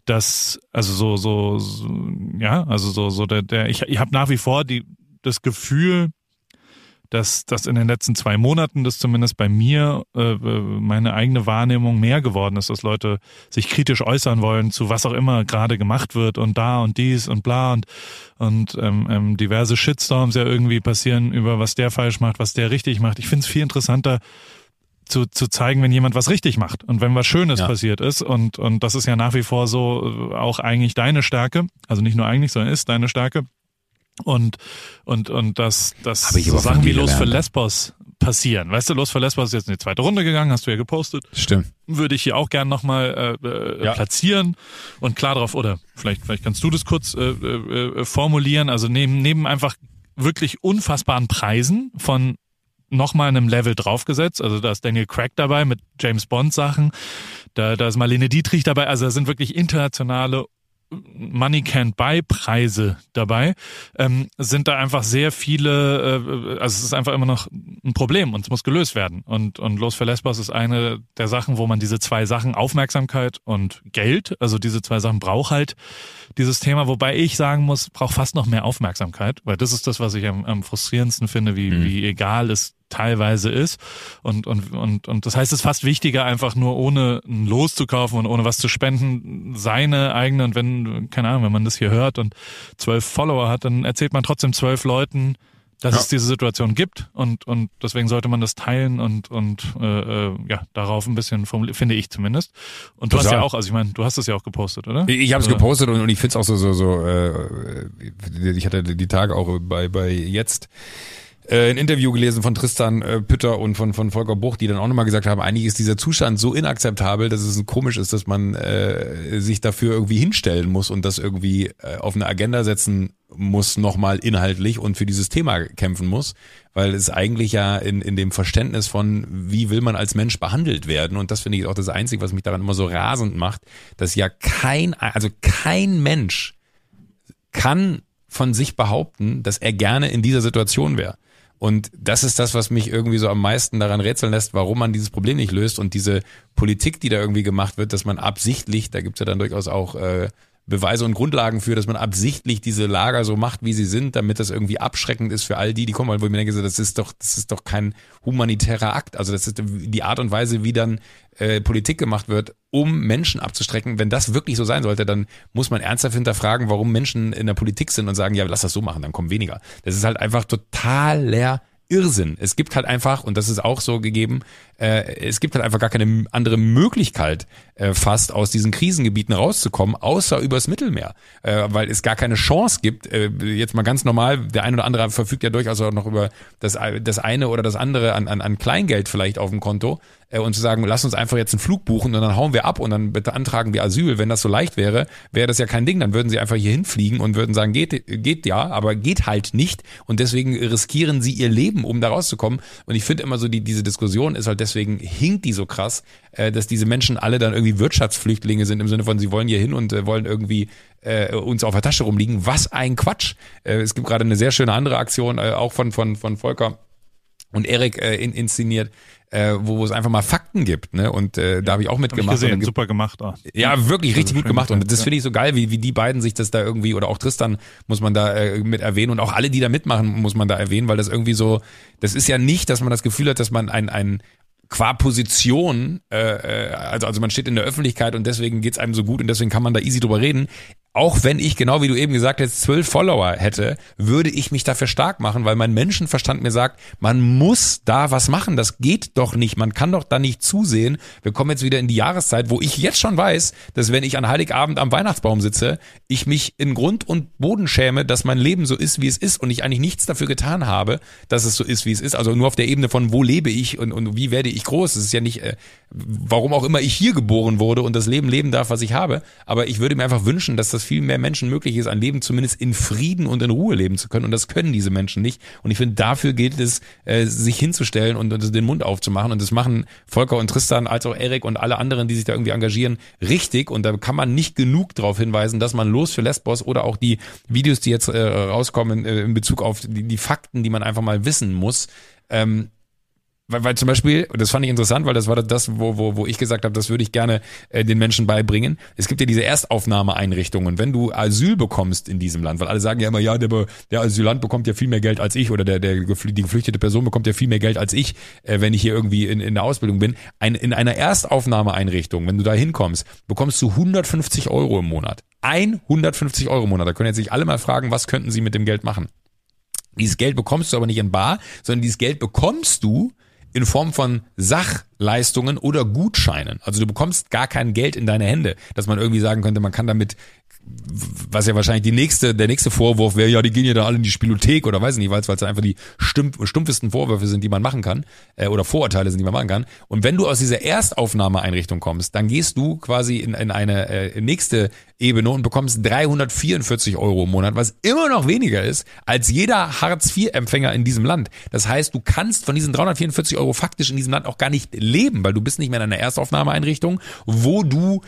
dass, also so, so, so ja, also so, so der, der ich, ich habe nach wie vor die, das Gefühl, dass dass in den letzten zwei Monaten das zumindest bei mir äh, meine eigene Wahrnehmung mehr geworden ist, dass Leute sich kritisch äußern wollen zu was auch immer gerade gemacht wird und da und dies und bla und und ähm, ähm, diverse Shitstorms ja irgendwie passieren über was der falsch macht, was der richtig macht. Ich finde es viel interessanter zu, zu zeigen, wenn jemand was richtig macht und wenn was Schönes ja. passiert ist. Und, und das ist ja nach wie vor so äh, auch eigentlich deine Stärke. Also nicht nur eigentlich, sondern ist deine Stärke, und und und das das so Sachen wie Los für Lesbos passieren. Weißt du, Los für Lesbos ist jetzt in die zweite Runde gegangen, hast du ja gepostet. Stimmt. Würde ich hier auch gern nochmal äh, äh, ja. platzieren und klar drauf, oder vielleicht, vielleicht kannst du das kurz äh, äh, formulieren. Also neben, neben einfach wirklich unfassbaren Preisen von nochmal einem Level draufgesetzt. Also da ist Daniel Craig dabei mit James Bond Sachen. Da, da ist Marlene Dietrich dabei. Also da sind wirklich internationale Money Can't Buy Preise dabei, ähm, sind da einfach sehr viele, äh, also es ist einfach immer noch ein Problem und es muss gelöst werden. Und, und Los für Lesbos ist eine der Sachen, wo man diese zwei Sachen, Aufmerksamkeit und Geld, also diese zwei Sachen braucht halt dieses Thema, wobei ich sagen muss, braucht fast noch mehr Aufmerksamkeit, weil das ist das, was ich am, am frustrierendsten finde, wie, mhm. wie egal es teilweise ist. Und, und, und, und das heißt, es ist fast wichtiger, einfach nur ohne ein Los zu kaufen und ohne was zu spenden, seine eigene, und wenn, keine Ahnung, wenn man das hier hört und zwölf Follower hat, dann erzählt man trotzdem zwölf Leuten, dass ja. es diese Situation gibt und und deswegen sollte man das teilen und und äh, äh ja darauf ein bisschen formulieren, finde ich zumindest. Und du Total. hast ja auch, also ich meine, du hast es ja auch gepostet, oder? Ich, ich habe es gepostet und, und ich finde es auch so so so. Äh, ich hatte die Tage auch bei bei jetzt äh, ein Interview gelesen von Tristan äh, Pütter und von, von Volker Bruch, die dann auch nochmal gesagt haben, eigentlich ist dieser Zustand so inakzeptabel, dass es komisch ist, dass man äh, sich dafür irgendwie hinstellen muss und das irgendwie äh, auf eine Agenda setzen muss, nochmal inhaltlich und für dieses Thema kämpfen muss, weil es eigentlich ja in, in dem Verständnis von, wie will man als Mensch behandelt werden und das finde ich auch das Einzige, was mich daran immer so rasend macht, dass ja kein, also kein Mensch kann von sich behaupten, dass er gerne in dieser Situation wäre. Und das ist das, was mich irgendwie so am meisten daran rätseln lässt, warum man dieses Problem nicht löst und diese Politik, die da irgendwie gemacht wird, dass man absichtlich, da gibt's ja dann durchaus auch äh, Beweise und Grundlagen für, dass man absichtlich diese Lager so macht, wie sie sind, damit das irgendwie abschreckend ist für all die, die kommen, weil wo ich mir denke, das ist doch, das ist doch kein humanitärer Akt. Also das ist die Art und Weise, wie dann äh, Politik gemacht wird, um Menschen abzustrecken. Wenn das wirklich so sein sollte, dann muss man ernsthaft hinterfragen, warum Menschen in der Politik sind und sagen, ja, lass das so machen, dann kommen weniger. Das ist halt einfach totaler Irrsinn. Es gibt halt einfach, und das ist auch so gegeben, äh, es gibt halt einfach gar keine andere Möglichkeit, äh, fast aus diesen Krisengebieten rauszukommen, außer übers Mittelmeer. Äh, weil es gar keine Chance gibt, äh, jetzt mal ganz normal, der eine oder andere verfügt ja durchaus auch noch über das, das eine oder das andere an, an, an Kleingeld vielleicht auf dem Konto äh, und zu sagen, lass uns einfach jetzt einen Flug buchen und dann hauen wir ab und dann beantragen wir Asyl. Wenn das so leicht wäre, wäre das ja kein Ding. Dann würden sie einfach hier hinfliegen und würden sagen, geht, geht ja, aber geht halt nicht. Und deswegen riskieren sie ihr Leben, um da rauszukommen. Und ich finde immer so, die, diese Diskussion ist halt deswegen hinkt die so krass, äh, dass diese Menschen alle dann irgendwie Wirtschaftsflüchtlinge sind im Sinne von, sie wollen hier hin und äh, wollen irgendwie äh, uns auf der Tasche rumliegen. Was ein Quatsch. Äh, es gibt gerade eine sehr schöne andere Aktion, äh, auch von, von, von Volker und Erik äh, in, inszeniert, äh, wo, es einfach mal Fakten gibt, ne? Und äh, da habe ich auch mitgemacht. Hab ich gesehen, super gemacht. Auch. Ja, wirklich richtig gut gemacht. Und das finde ich so geil, wie, wie die beiden sich das da irgendwie, oder auch Tristan muss man da äh, mit erwähnen und auch alle, die da mitmachen, muss man da erwähnen, weil das irgendwie so, das ist ja nicht, dass man das Gefühl hat, dass man ein, ein qua Position, äh, äh also, also man steht in der Öffentlichkeit und deswegen geht's einem so gut und deswegen kann man da easy drüber reden auch wenn ich, genau wie du eben gesagt hast, zwölf Follower hätte, würde ich mich dafür stark machen, weil mein Menschenverstand mir sagt, man muss da was machen. Das geht doch nicht. Man kann doch da nicht zusehen. Wir kommen jetzt wieder in die Jahreszeit, wo ich jetzt schon weiß, dass wenn ich an Heiligabend am Weihnachtsbaum sitze, ich mich in Grund und Boden schäme, dass mein Leben so ist, wie es ist und ich eigentlich nichts dafür getan habe, dass es so ist, wie es ist. Also nur auf der Ebene von, wo lebe ich und, und wie werde ich groß. Es ist ja nicht, äh, warum auch immer ich hier geboren wurde und das Leben leben darf, was ich habe. Aber ich würde mir einfach wünschen, dass das viel mehr Menschen möglich ist, ein Leben zumindest in Frieden und in Ruhe leben zu können. Und das können diese Menschen nicht. Und ich finde, dafür gilt es, äh, sich hinzustellen und, den Mund aufzumachen. Und das machen Volker und Tristan als auch Erik und alle anderen, die sich da irgendwie engagieren, richtig. Und da kann man nicht genug darauf hinweisen, dass man los für Lesbos oder auch die Videos, die jetzt äh, rauskommen äh, in Bezug auf die, die Fakten, die man einfach mal wissen muss, ähm, weil, weil zum Beispiel, das fand ich interessant, weil das war das, wo, wo, wo ich gesagt habe, das würde ich gerne äh, den Menschen beibringen. Es gibt ja diese Erstaufnahmeeinrichtungen. Wenn du Asyl bekommst in diesem Land, weil alle sagen ja immer, ja, der, der Asylant bekommt ja viel mehr Geld als ich oder der, der die geflüchtete Person bekommt ja viel mehr Geld als ich, äh, wenn ich hier irgendwie in, in der Ausbildung bin. Ein, in einer Erstaufnahmeeinrichtung, wenn du da hinkommst, bekommst du 150 Euro im Monat. 150 Euro im Monat. Da können jetzt sich alle mal fragen, was könnten sie mit dem Geld machen? Dieses Geld bekommst du aber nicht in bar, sondern dieses Geld bekommst du in Form von Sachleistungen oder Gutscheinen. Also du bekommst gar kein Geld in deine Hände, dass man irgendwie sagen könnte, man kann damit was ja wahrscheinlich die nächste, der nächste Vorwurf wäre, ja, die gehen ja da alle in die Spielothek oder weiß ich nicht, weil es einfach die stumpf, stumpfesten Vorwürfe sind, die man machen kann, äh, oder Vorurteile sind, die man machen kann. Und wenn du aus dieser Erstaufnahmeeinrichtung kommst, dann gehst du quasi in, in eine äh, nächste Ebene und bekommst 344 Euro im Monat, was immer noch weniger ist als jeder Hartz-IV-Empfänger in diesem Land. Das heißt, du kannst von diesen 344 Euro faktisch in diesem Land auch gar nicht leben, weil du bist nicht mehr in einer Erstaufnahmeeinrichtung, wo du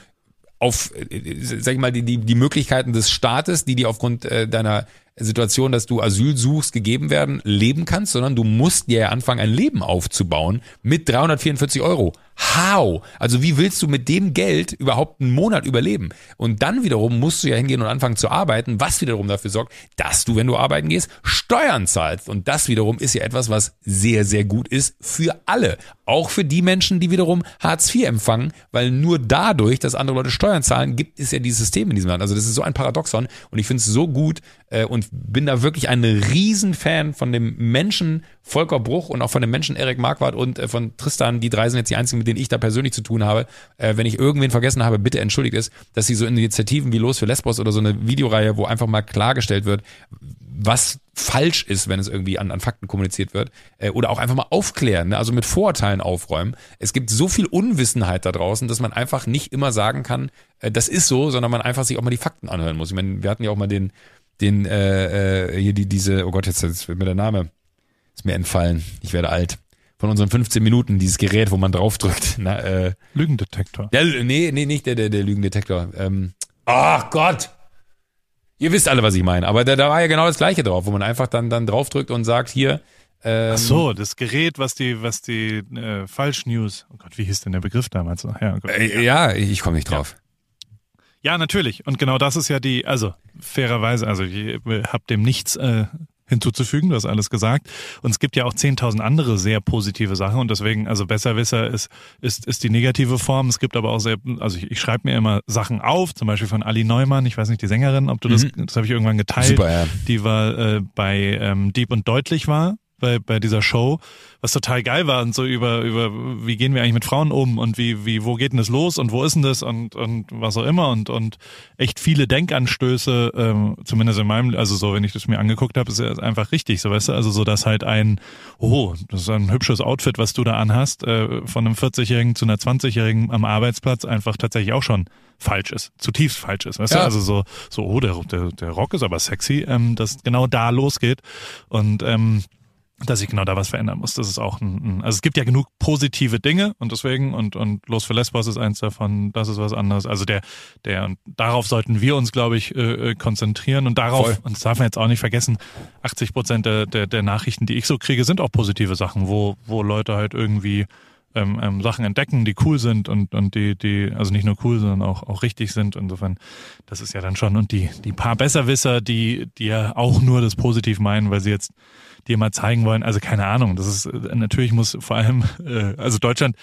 auf, äh, sag ich mal, die, die, die Möglichkeiten des Staates, die dir aufgrund äh, deiner Situation, dass du Asyl suchst, gegeben werden, leben kannst, sondern du musst dir ja anfangen, ein Leben aufzubauen mit 344 Euro. How? Also wie willst du mit dem Geld überhaupt einen Monat überleben? Und dann wiederum musst du ja hingehen und anfangen zu arbeiten, was wiederum dafür sorgt, dass du, wenn du arbeiten gehst, Steuern zahlst. Und das wiederum ist ja etwas, was sehr, sehr gut ist für alle. Auch für die Menschen, die wiederum Hartz IV empfangen, weil nur dadurch, dass andere Leute Steuern zahlen, gibt es ja dieses System in diesem Land. Also das ist so ein Paradoxon und ich finde es so gut äh, und bin da wirklich ein Riesenfan von dem Menschen Volker Bruch und auch von dem Menschen Erik Marquardt und äh, von Tristan. Die drei sind jetzt die einzigen, mit denen ich da persönlich zu tun habe. Äh, wenn ich irgendwen vergessen habe, bitte entschuldigt es, dass sie so Initiativen wie Los für Lesbos oder so eine Videoreihe, wo einfach mal klargestellt wird, was falsch ist, wenn es irgendwie an, an Fakten kommuniziert wird. Äh, oder auch einfach mal aufklären, ne? also mit Vorurteilen aufräumen. Es gibt so viel Unwissenheit da draußen, dass man einfach nicht immer sagen kann, äh, das ist so, sondern man einfach sich auch mal die Fakten anhören muss. Ich meine, wir hatten ja auch mal den den äh, äh, hier die diese oh Gott jetzt, jetzt wird mir der Name ist mir entfallen. Ich werde alt. Von unseren 15 Minuten dieses Gerät, wo man draufdrückt. Na, äh, Lügendetektor. Ja, nee, nee, nicht der der, der Lügendetektor. Ähm, ach Gott. Ihr wisst alle, was ich meine. Aber da, da war ja genau das Gleiche drauf, wo man einfach dann dann draufdrückt und sagt hier. Ähm, Ach so, das Gerät, was die, was die äh, Falsch-News. Oh Gott, wie hieß denn der Begriff damals? Ja, oh äh, ja ich komme nicht drauf. Ja. Ja, natürlich. Und genau das ist ja die, also fairerweise, also ich habe dem nichts äh, hinzuzufügen, du hast alles gesagt. Und es gibt ja auch 10.000 andere sehr positive Sachen und deswegen, also Besserwisser ist, ist, ist die negative Form. Es gibt aber auch sehr, also ich, ich schreibe mir immer Sachen auf, zum Beispiel von Ali Neumann, ich weiß nicht, die Sängerin, ob du das, mhm. das habe ich irgendwann geteilt, Super, ja. die war äh, bei ähm, Deep und Deutlich war bei, bei dieser Show, was total geil war und so über, über, wie gehen wir eigentlich mit Frauen um und wie, wie, wo geht denn das los und wo ist denn das und, und was auch immer und, und echt viele Denkanstöße, ähm, zumindest in meinem, also so, wenn ich das mir angeguckt habe, ist ja einfach richtig, so weißt du, also so, dass halt ein, oh, das ist ein hübsches Outfit, was du da anhast, äh, von einem 40-Jährigen zu einer 20-Jährigen am Arbeitsplatz einfach tatsächlich auch schon falsch ist, zutiefst falsch ist, weißt ja. du, also so, so, oh, der, der, der Rock ist aber sexy, ähm, dass genau da losgeht und, ähm, dass ich genau da was verändern muss. Das ist auch ein, ein, also es gibt ja genug positive Dinge und deswegen und und Los für Lesbos ist eins davon, das ist was anderes. Also der der und darauf sollten wir uns glaube ich äh, äh konzentrieren und darauf Voll. und das darf man jetzt auch nicht vergessen, 80 Prozent der, der der Nachrichten, die ich so kriege, sind auch positive Sachen, wo wo Leute halt irgendwie ähm, ähm, Sachen entdecken, die cool sind und, und die, die, also nicht nur cool, sondern auch, auch richtig sind. Insofern, das ist ja dann schon. Und die, die paar Besserwisser, die, die ja auch nur das positiv meinen, weil sie jetzt dir mal zeigen wollen. Also keine Ahnung. Das ist natürlich muss vor allem, äh, also Deutschland,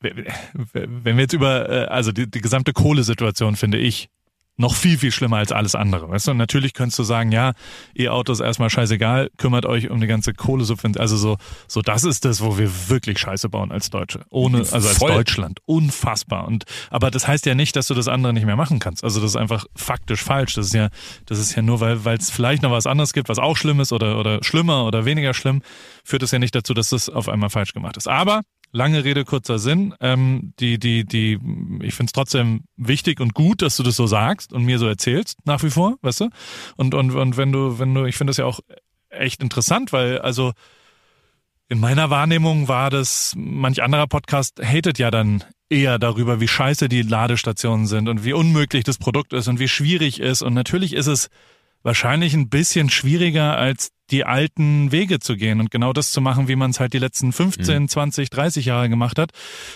wenn wir jetzt über, äh, also die, die gesamte Kohlesituation finde ich noch viel, viel schlimmer als alles andere. Weißt du, und natürlich könntest du sagen, ja, E-Autos erstmal scheißegal, kümmert euch um die ganze Kohlesubvention. Also so, so das ist das, wo wir wirklich Scheiße bauen als Deutsche. Ohne, also als Voll. Deutschland. Unfassbar. Und, aber das heißt ja nicht, dass du das andere nicht mehr machen kannst. Also das ist einfach faktisch falsch. Das ist ja, das ist ja nur, weil, weil es vielleicht noch was anderes gibt, was auch schlimm ist oder, oder schlimmer oder weniger schlimm, führt es ja nicht dazu, dass das auf einmal falsch gemacht ist. Aber Lange Rede, kurzer Sinn. Ähm, die, die, die, ich finde es trotzdem wichtig und gut, dass du das so sagst und mir so erzählst, nach wie vor, weißt du? Und, und, und wenn du, wenn du, ich finde das ja auch echt interessant, weil, also, in meiner Wahrnehmung war das, manch anderer Podcast hatet ja dann eher darüber, wie scheiße die Ladestationen sind und wie unmöglich das Produkt ist und wie schwierig ist. Und natürlich ist es wahrscheinlich ein bisschen schwieriger als die alten Wege zu gehen und genau das zu machen, wie man es halt die letzten 15, mhm. 20, 30 Jahre gemacht hat.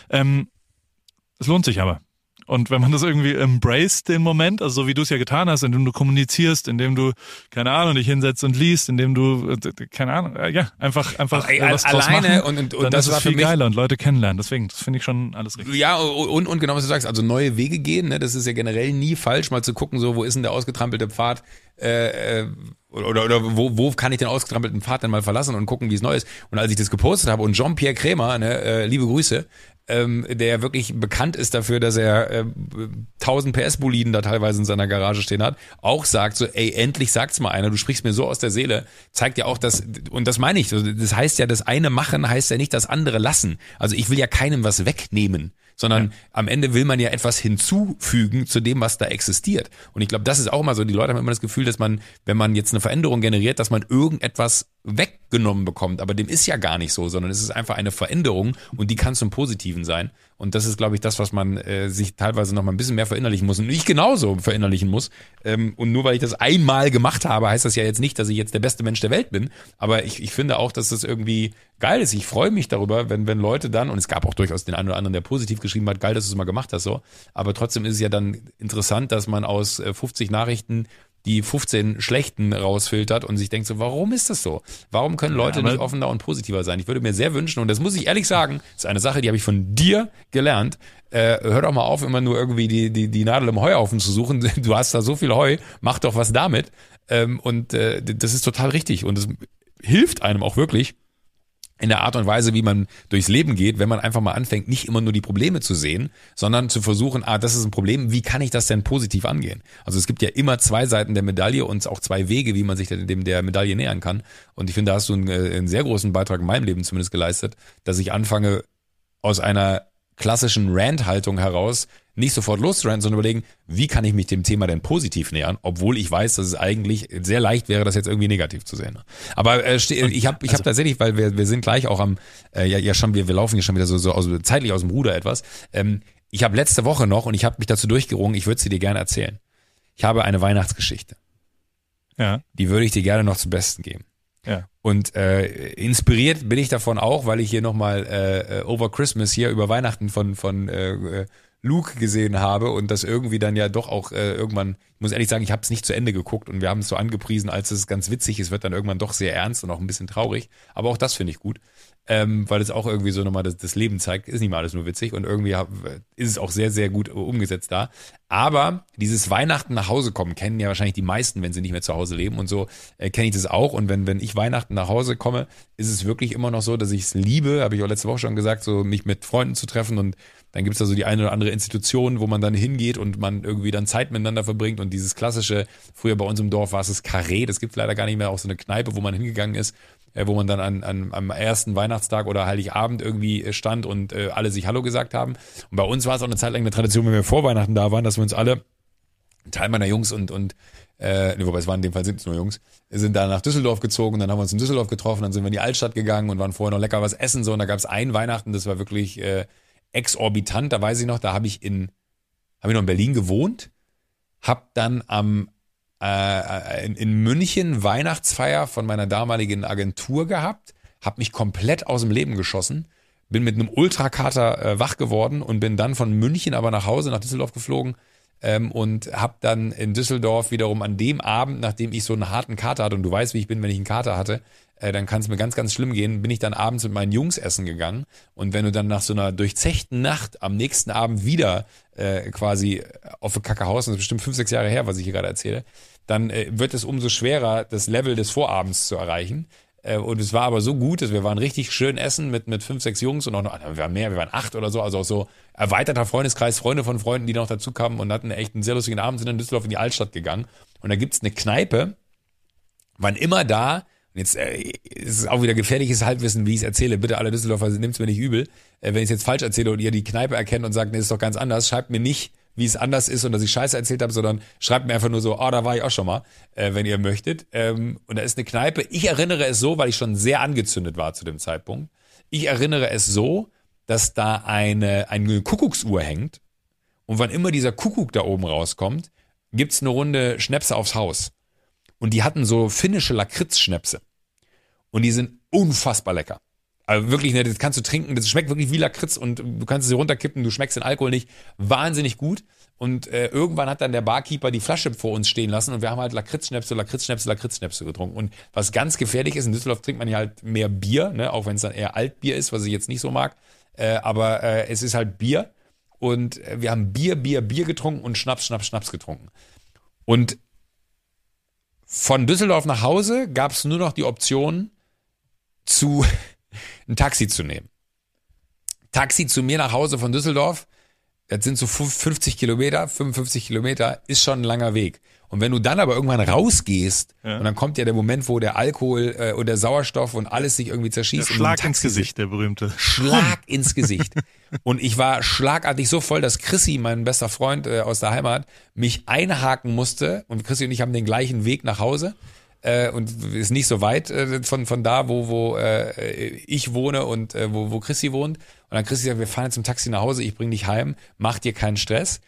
Ähm, es lohnt sich aber. Und wenn man das irgendwie embrace, den Moment, also so wie du es ja getan hast, indem du kommunizierst, indem du, keine Ahnung, dich hinsetzt und liest, indem du, äh, keine Ahnung, äh, ja, einfach, einfach Ey, was alleine machen, und, und, und das ist war viel geiler und Leute kennenlernen. Deswegen, das finde ich schon alles richtig. Ja, und, und genau was du sagst, also neue Wege gehen, ne, das ist ja generell nie falsch, mal zu gucken, so, wo ist denn der ausgetrampelte Pfad, äh, oder, oder wo, wo kann ich den ausgetrampelten Pfad denn mal verlassen und gucken, wie es neu ist. Und als ich das gepostet habe und Jean-Pierre Krämer, ne, äh, liebe Grüße, ähm, der wirklich bekannt ist dafür, dass er äh, 1000 PS-Boliden da teilweise in seiner Garage stehen hat, auch sagt so, ey, endlich sagt's mal einer, du sprichst mir so aus der Seele, zeigt ja auch, dass, und das meine ich, das heißt ja, das eine machen heißt ja nicht das andere lassen. Also ich will ja keinem was wegnehmen sondern ja. am Ende will man ja etwas hinzufügen zu dem, was da existiert. Und ich glaube, das ist auch immer so, die Leute haben immer das Gefühl, dass man, wenn man jetzt eine Veränderung generiert, dass man irgendetwas weggenommen bekommt. Aber dem ist ja gar nicht so, sondern es ist einfach eine Veränderung und die kann zum Positiven sein. Und das ist, glaube ich, das, was man äh, sich teilweise noch mal ein bisschen mehr verinnerlichen muss. Und ich genauso verinnerlichen muss. Ähm, und nur weil ich das einmal gemacht habe, heißt das ja jetzt nicht, dass ich jetzt der beste Mensch der Welt bin. Aber ich, ich finde auch, dass das irgendwie geil ist. Ich freue mich darüber, wenn, wenn Leute dann, und es gab auch durchaus den einen oder anderen, der positiv geschrieben hat, geil, dass du es mal gemacht hast, so. Aber trotzdem ist es ja dann interessant, dass man aus 50 äh, Nachrichten die 15 schlechten rausfiltert und sich denkt so, warum ist das so? Warum können Leute ja, nicht offener und positiver sein? Ich würde mir sehr wünschen, und das muss ich ehrlich sagen, ist eine Sache, die habe ich von dir gelernt. Äh, hör doch mal auf, immer nur irgendwie die, die, die Nadel im Heuhaufen zu suchen. Du hast da so viel Heu, mach doch was damit. Ähm, und äh, das ist total richtig. Und es hilft einem auch wirklich, in der Art und Weise, wie man durchs Leben geht, wenn man einfach mal anfängt, nicht immer nur die Probleme zu sehen, sondern zu versuchen, ah, das ist ein Problem, wie kann ich das denn positiv angehen? Also es gibt ja immer zwei Seiten der Medaille und auch zwei Wege, wie man sich dem der Medaille nähern kann. Und ich finde, da hast du einen, äh, einen sehr großen Beitrag in meinem Leben zumindest geleistet, dass ich anfange, aus einer klassischen Rant-Haltung heraus nicht sofort loszurennen, sondern überlegen, wie kann ich mich dem Thema denn positiv nähern, obwohl ich weiß, dass es eigentlich sehr leicht wäre, das jetzt irgendwie negativ zu sehen. Aber äh, ich habe ich also, hab tatsächlich, weil wir, wir sind gleich auch am, äh, ja, ja schon, wir, wir laufen ja schon wieder so, so aus, zeitlich aus dem Ruder etwas. Ähm, ich habe letzte Woche noch und ich habe mich dazu durchgerungen, ich würde sie dir gerne erzählen. Ich habe eine Weihnachtsgeschichte. Ja. Die würde ich dir gerne noch zum Besten geben. Ja. Und äh, inspiriert bin ich davon auch, weil ich hier nochmal äh, äh, Over Christmas hier über Weihnachten von, von äh, äh Luke gesehen habe und das irgendwie dann ja doch auch äh, irgendwann, ich muss ehrlich sagen, ich habe es nicht zu Ende geguckt und wir haben es so angepriesen, als es ganz witzig ist, wird dann irgendwann doch sehr ernst und auch ein bisschen traurig. Aber auch das finde ich gut, ähm, weil es auch irgendwie so nochmal das, das Leben zeigt, ist nicht mal alles nur witzig und irgendwie ist es auch sehr, sehr gut umgesetzt da. Aber dieses Weihnachten nach Hause kommen kennen ja wahrscheinlich die meisten, wenn sie nicht mehr zu Hause leben und so äh, kenne ich das auch. Und wenn, wenn ich Weihnachten nach Hause komme, ist es wirklich immer noch so, dass ich es liebe, habe ich auch letzte Woche schon gesagt, so mich mit Freunden zu treffen und dann gibt's da so die eine oder andere Institution, wo man dann hingeht und man irgendwie dann Zeit miteinander verbringt und dieses klassische, früher bei uns im Dorf war es das Carré, das gibt's leider gar nicht mehr, auch so eine Kneipe, wo man hingegangen ist, äh, wo man dann an, an, am ersten Weihnachtstag oder Heiligabend irgendwie äh, stand und äh, alle sich Hallo gesagt haben. Und bei uns war es auch eine Zeit lang eine Tradition, wenn wir vor Weihnachten da waren, dass wir uns alle, Teil meiner Jungs und, und äh, wobei es waren in dem Fall sind es nur Jungs, sind da nach Düsseldorf gezogen, dann haben wir uns in Düsseldorf getroffen, dann sind wir in die Altstadt gegangen und waren vorher noch lecker was essen so und da gab es ein Weihnachten, das war wirklich äh, exorbitant. Da weiß ich noch, da habe ich in, habe ich noch in Berlin gewohnt, habe dann am äh, in, in München Weihnachtsfeier von meiner damaligen Agentur gehabt, habe mich komplett aus dem Leben geschossen, bin mit einem Ultrakater äh, wach geworden und bin dann von München aber nach Hause nach Düsseldorf geflogen ähm, und habe dann in Düsseldorf wiederum an dem Abend, nachdem ich so einen harten Kater hatte und du weißt, wie ich bin, wenn ich einen Kater hatte, äh, dann kann es mir ganz, ganz schlimm gehen, bin ich dann abends mit meinen Jungs essen gegangen. Und wenn du dann nach so einer durchzechten Nacht am nächsten Abend wieder äh, quasi auf der Kacke haust, das ist bestimmt fünf, sechs Jahre her, was ich hier gerade erzähle, dann äh, wird es umso schwerer, das Level des Vorabends zu erreichen. Äh, und es war aber so gut, dass wir waren richtig schön essen mit, mit fünf, sechs Jungs und auch noch, wir waren mehr, wir waren acht oder so, also auch so erweiterter Freundeskreis, Freunde von Freunden, die noch dazu kamen und hatten echt einen sehr lustigen Abend, sind in Düsseldorf in die Altstadt gegangen. Und da gibt's eine Kneipe, wann immer da, und jetzt äh, ist es auch wieder gefährliches Halbwissen, wie ich es erzähle. Bitte alle Düsseldorfer, nimmt's mir nicht übel. Äh, wenn ich es jetzt falsch erzähle und ihr die Kneipe erkennt und sagt, nee, ist doch ganz anders, schreibt mir nicht, wie es anders ist und dass ich Scheiße erzählt habe, sondern schreibt mir einfach nur so, oh, da war ich auch schon mal, äh, wenn ihr möchtet. Ähm, und da ist eine Kneipe. Ich erinnere es so, weil ich schon sehr angezündet war zu dem Zeitpunkt. Ich erinnere es so, dass da eine, eine Kuckucksuhr hängt. Und wann immer dieser Kuckuck da oben rauskommt, gibt's eine Runde Schnäpse aufs Haus. Und die hatten so finnische Lakritz-Schnäpse. Und die sind unfassbar lecker. Also wirklich, ne, das kannst du trinken, das schmeckt wirklich wie Lakritz und du kannst es runterkippen, du schmeckst den Alkohol nicht. Wahnsinnig gut. Und äh, irgendwann hat dann der Barkeeper die Flasche vor uns stehen lassen und wir haben halt Lakritzschnäpse, Lakritzschnäpse, Lakritzschnäpse getrunken. Und was ganz gefährlich ist, in Düsseldorf trinkt man ja halt mehr Bier, ne, auch wenn es dann eher Altbier ist, was ich jetzt nicht so mag. Äh, aber äh, es ist halt Bier. Und äh, wir haben Bier, Bier, Bier getrunken und Schnaps, Schnaps, Schnaps getrunken. Und Von Düsseldorf nach Hause gab es nur noch die Option, zu ein Taxi zu nehmen. Taxi zu mir nach Hause von Düsseldorf, das sind so 50 Kilometer, 55 Kilometer, ist schon ein langer Weg. Und wenn du dann aber irgendwann rausgehst Ja. und dann kommt ja der Moment, wo der Alkohol äh, und der Sauerstoff und alles sich irgendwie Der zerschießt. im Schlag ins Gesicht, der berühmte. Schlag ins Gesicht. Und ich war schlagartig so voll, dass Chrissy, mein bester Freund äh, aus der Heimat, mich einhaken musste. Und Chrissy und ich haben den gleichen Weg nach Hause. Äh, und ist nicht so weit äh, von, von da, wo, wo äh, ich wohne und äh, wo, wo Chrissy wohnt. Und dann Chrissy sagt, wir fahren jetzt im Taxi nach Hause, ich bring dich heim, mach dir keinen Stress.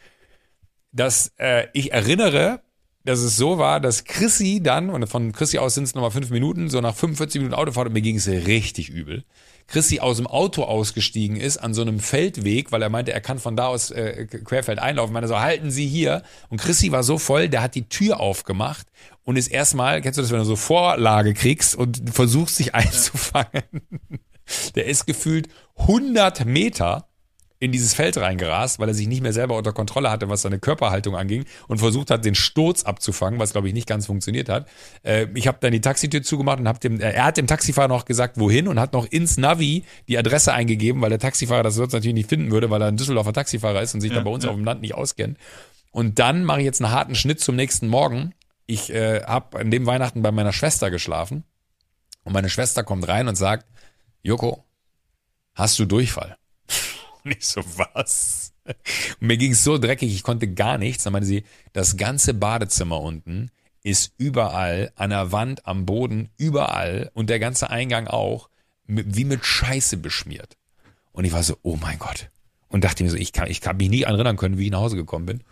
Dass äh, ich erinnere, dass es so war, dass Chrissy dann, und von Chrissy aus sind es nochmal fünf Minuten, so nach 45 Minuten Autofahrt, und mir ging es richtig übel. Chrissy aus dem Auto ausgestiegen ist an so einem Feldweg, weil er meinte, er kann von da aus äh, querfeld einlaufen. Meinte so, halten Sie hier. Und Chrissy war so voll, der hat die Tür aufgemacht und ist erstmal, kennst du das, wenn du so Vorlage kriegst und versuchst sich einzufangen. Der ist gefühlt 100 Meter in dieses Feld reingerast, weil er sich nicht mehr selber unter Kontrolle hatte, was seine Körperhaltung anging und versucht hat, den Sturz abzufangen, was glaube ich nicht ganz funktioniert hat. Äh, ich habe dann die Taxitür zugemacht und habe dem, äh, er hat dem Taxifahrer noch gesagt, wohin und hat noch ins Navi die Adresse eingegeben, weil der Taxifahrer das sonst natürlich nicht finden würde, weil er ein Düsseldorfer Taxifahrer ist und sich Ja, da bei uns ja. auf dem Land nicht auskennt. Und dann mache ich jetzt einen harten Schnitt zum nächsten Morgen. Ich äh, habe an dem Weihnachten bei meiner Schwester geschlafen und meine Schwester kommt rein und sagt, Joko, hast du Durchfall? Und ich so, was? Und mir ging es so dreckig, ich konnte gar nichts. Dann meinte sie, das ganze Badezimmer unten ist überall, an der Wand, am Boden, überall und der ganze Eingang auch, wie mit Scheiße beschmiert. Und ich war so, oh mein Gott. Und dachte mir so, ich kann, ich kann mich nie erinnern können, wie ich nach Hause gekommen bin.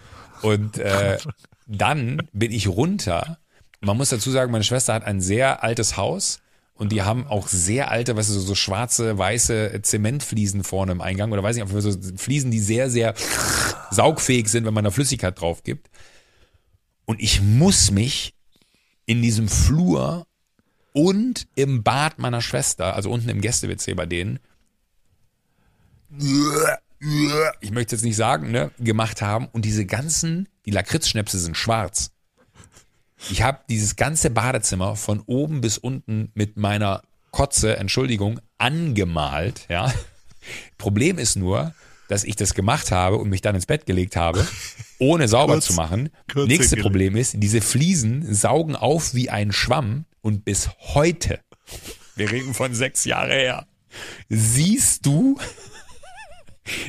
Und äh, dann bin ich runter. Man muss dazu sagen, meine Schwester hat ein sehr altes Haus und die haben auch sehr alte, weißt du, so, so schwarze, weiße Zementfliesen vorne im Eingang oder weiß nicht, so Fliesen, die sehr, sehr saugfähig sind, wenn man da Flüssigkeit drauf gibt. Und ich muss mich in diesem Flur und im Bad meiner Schwester, also unten im Gäste-WC bei denen, ich möchte jetzt nicht sagen, ne, gemacht haben und diese ganzen, die Lakritzschnäpse sind schwarz. Ich habe dieses ganze Badezimmer von oben bis unten mit meiner Kotze, Entschuldigung, angemalt, ja. Problem ist nur, dass ich das gemacht habe und mich dann ins Bett gelegt habe, ohne sauber Kurz- zu machen. Nächste hingelegt. Problem ist, diese Fliesen saugen auf wie ein Schwamm und bis heute, wir reden von sechs Jahre her, siehst du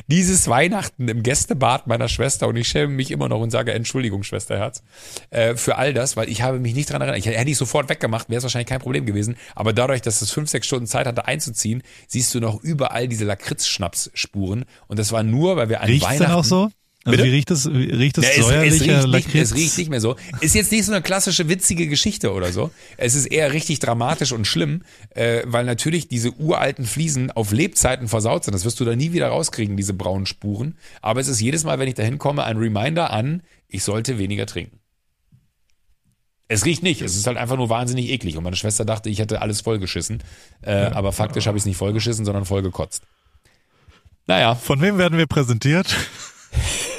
dieses Weihnachten im Gästebad meiner Schwester und ich schäme mich immer noch und sage Entschuldigung, Schwesterherz, äh, für all das, weil ich habe mich nicht dran erinnert. Ich hätte ich sofort weggemacht, wäre es wahrscheinlich kein Problem gewesen. Aber dadurch, dass es fünf, sechs Stunden Zeit hatte einzuziehen, siehst du noch überall diese Lakritzschnapsspuren. Und das war nur, weil wir an Riecht's Weihnachten... denn auch so? Also Bitte? wie riecht es, wie riecht es Ja, es, es, säuerlicher riecht nicht, es riecht nicht mehr so. Ist jetzt nicht so eine klassische witzige Geschichte oder so. Es ist eher richtig dramatisch und schlimm, äh, weil natürlich diese uralten Fliesen auf Lebzeiten versaut sind. Das wirst du da nie wieder rauskriegen, diese braunen Spuren. Aber es ist jedes Mal, wenn ich da hinkomme, ein Reminder an, ich sollte weniger trinken. Es riecht nicht, es ist halt einfach nur wahnsinnig eklig. Und meine Schwester dachte, ich hätte alles vollgeschissen. Äh, aber faktisch habe ich es nicht vollgeschissen, sondern vollgekotzt. Naja, Von wem werden wir präsentiert?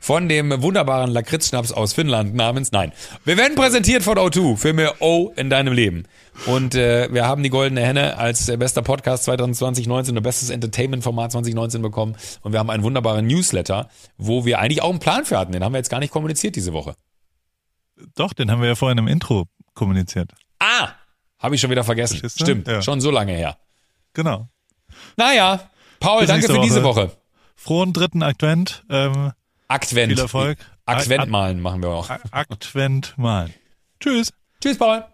von dem wunderbaren Lakritzschnaps aus Finnland namens Nein. Wir werden präsentiert von O2 für mehr O in deinem Leben. Und äh, wir haben die Goldene Henne als äh, bester Podcast 2019 und bestes Entertainment-Format 2019 bekommen. Und wir haben einen wunderbaren Newsletter, wo wir eigentlich auch einen Plan für hatten. Den haben wir jetzt gar nicht kommuniziert diese Woche. Doch, den haben wir ja vorhin im Intro kommuniziert. Ah, habe ich schon wieder vergessen. Stimmt, Ja. schon so lange her. Genau. Naja, Paul, Bis danke für diese Woche. Woche. Frohen dritten Advent. Ähm, Aktvent. Viel Erfolg. Akventmalen machen wir auch. Advent malen. Tschüss. Tschüss, Paul.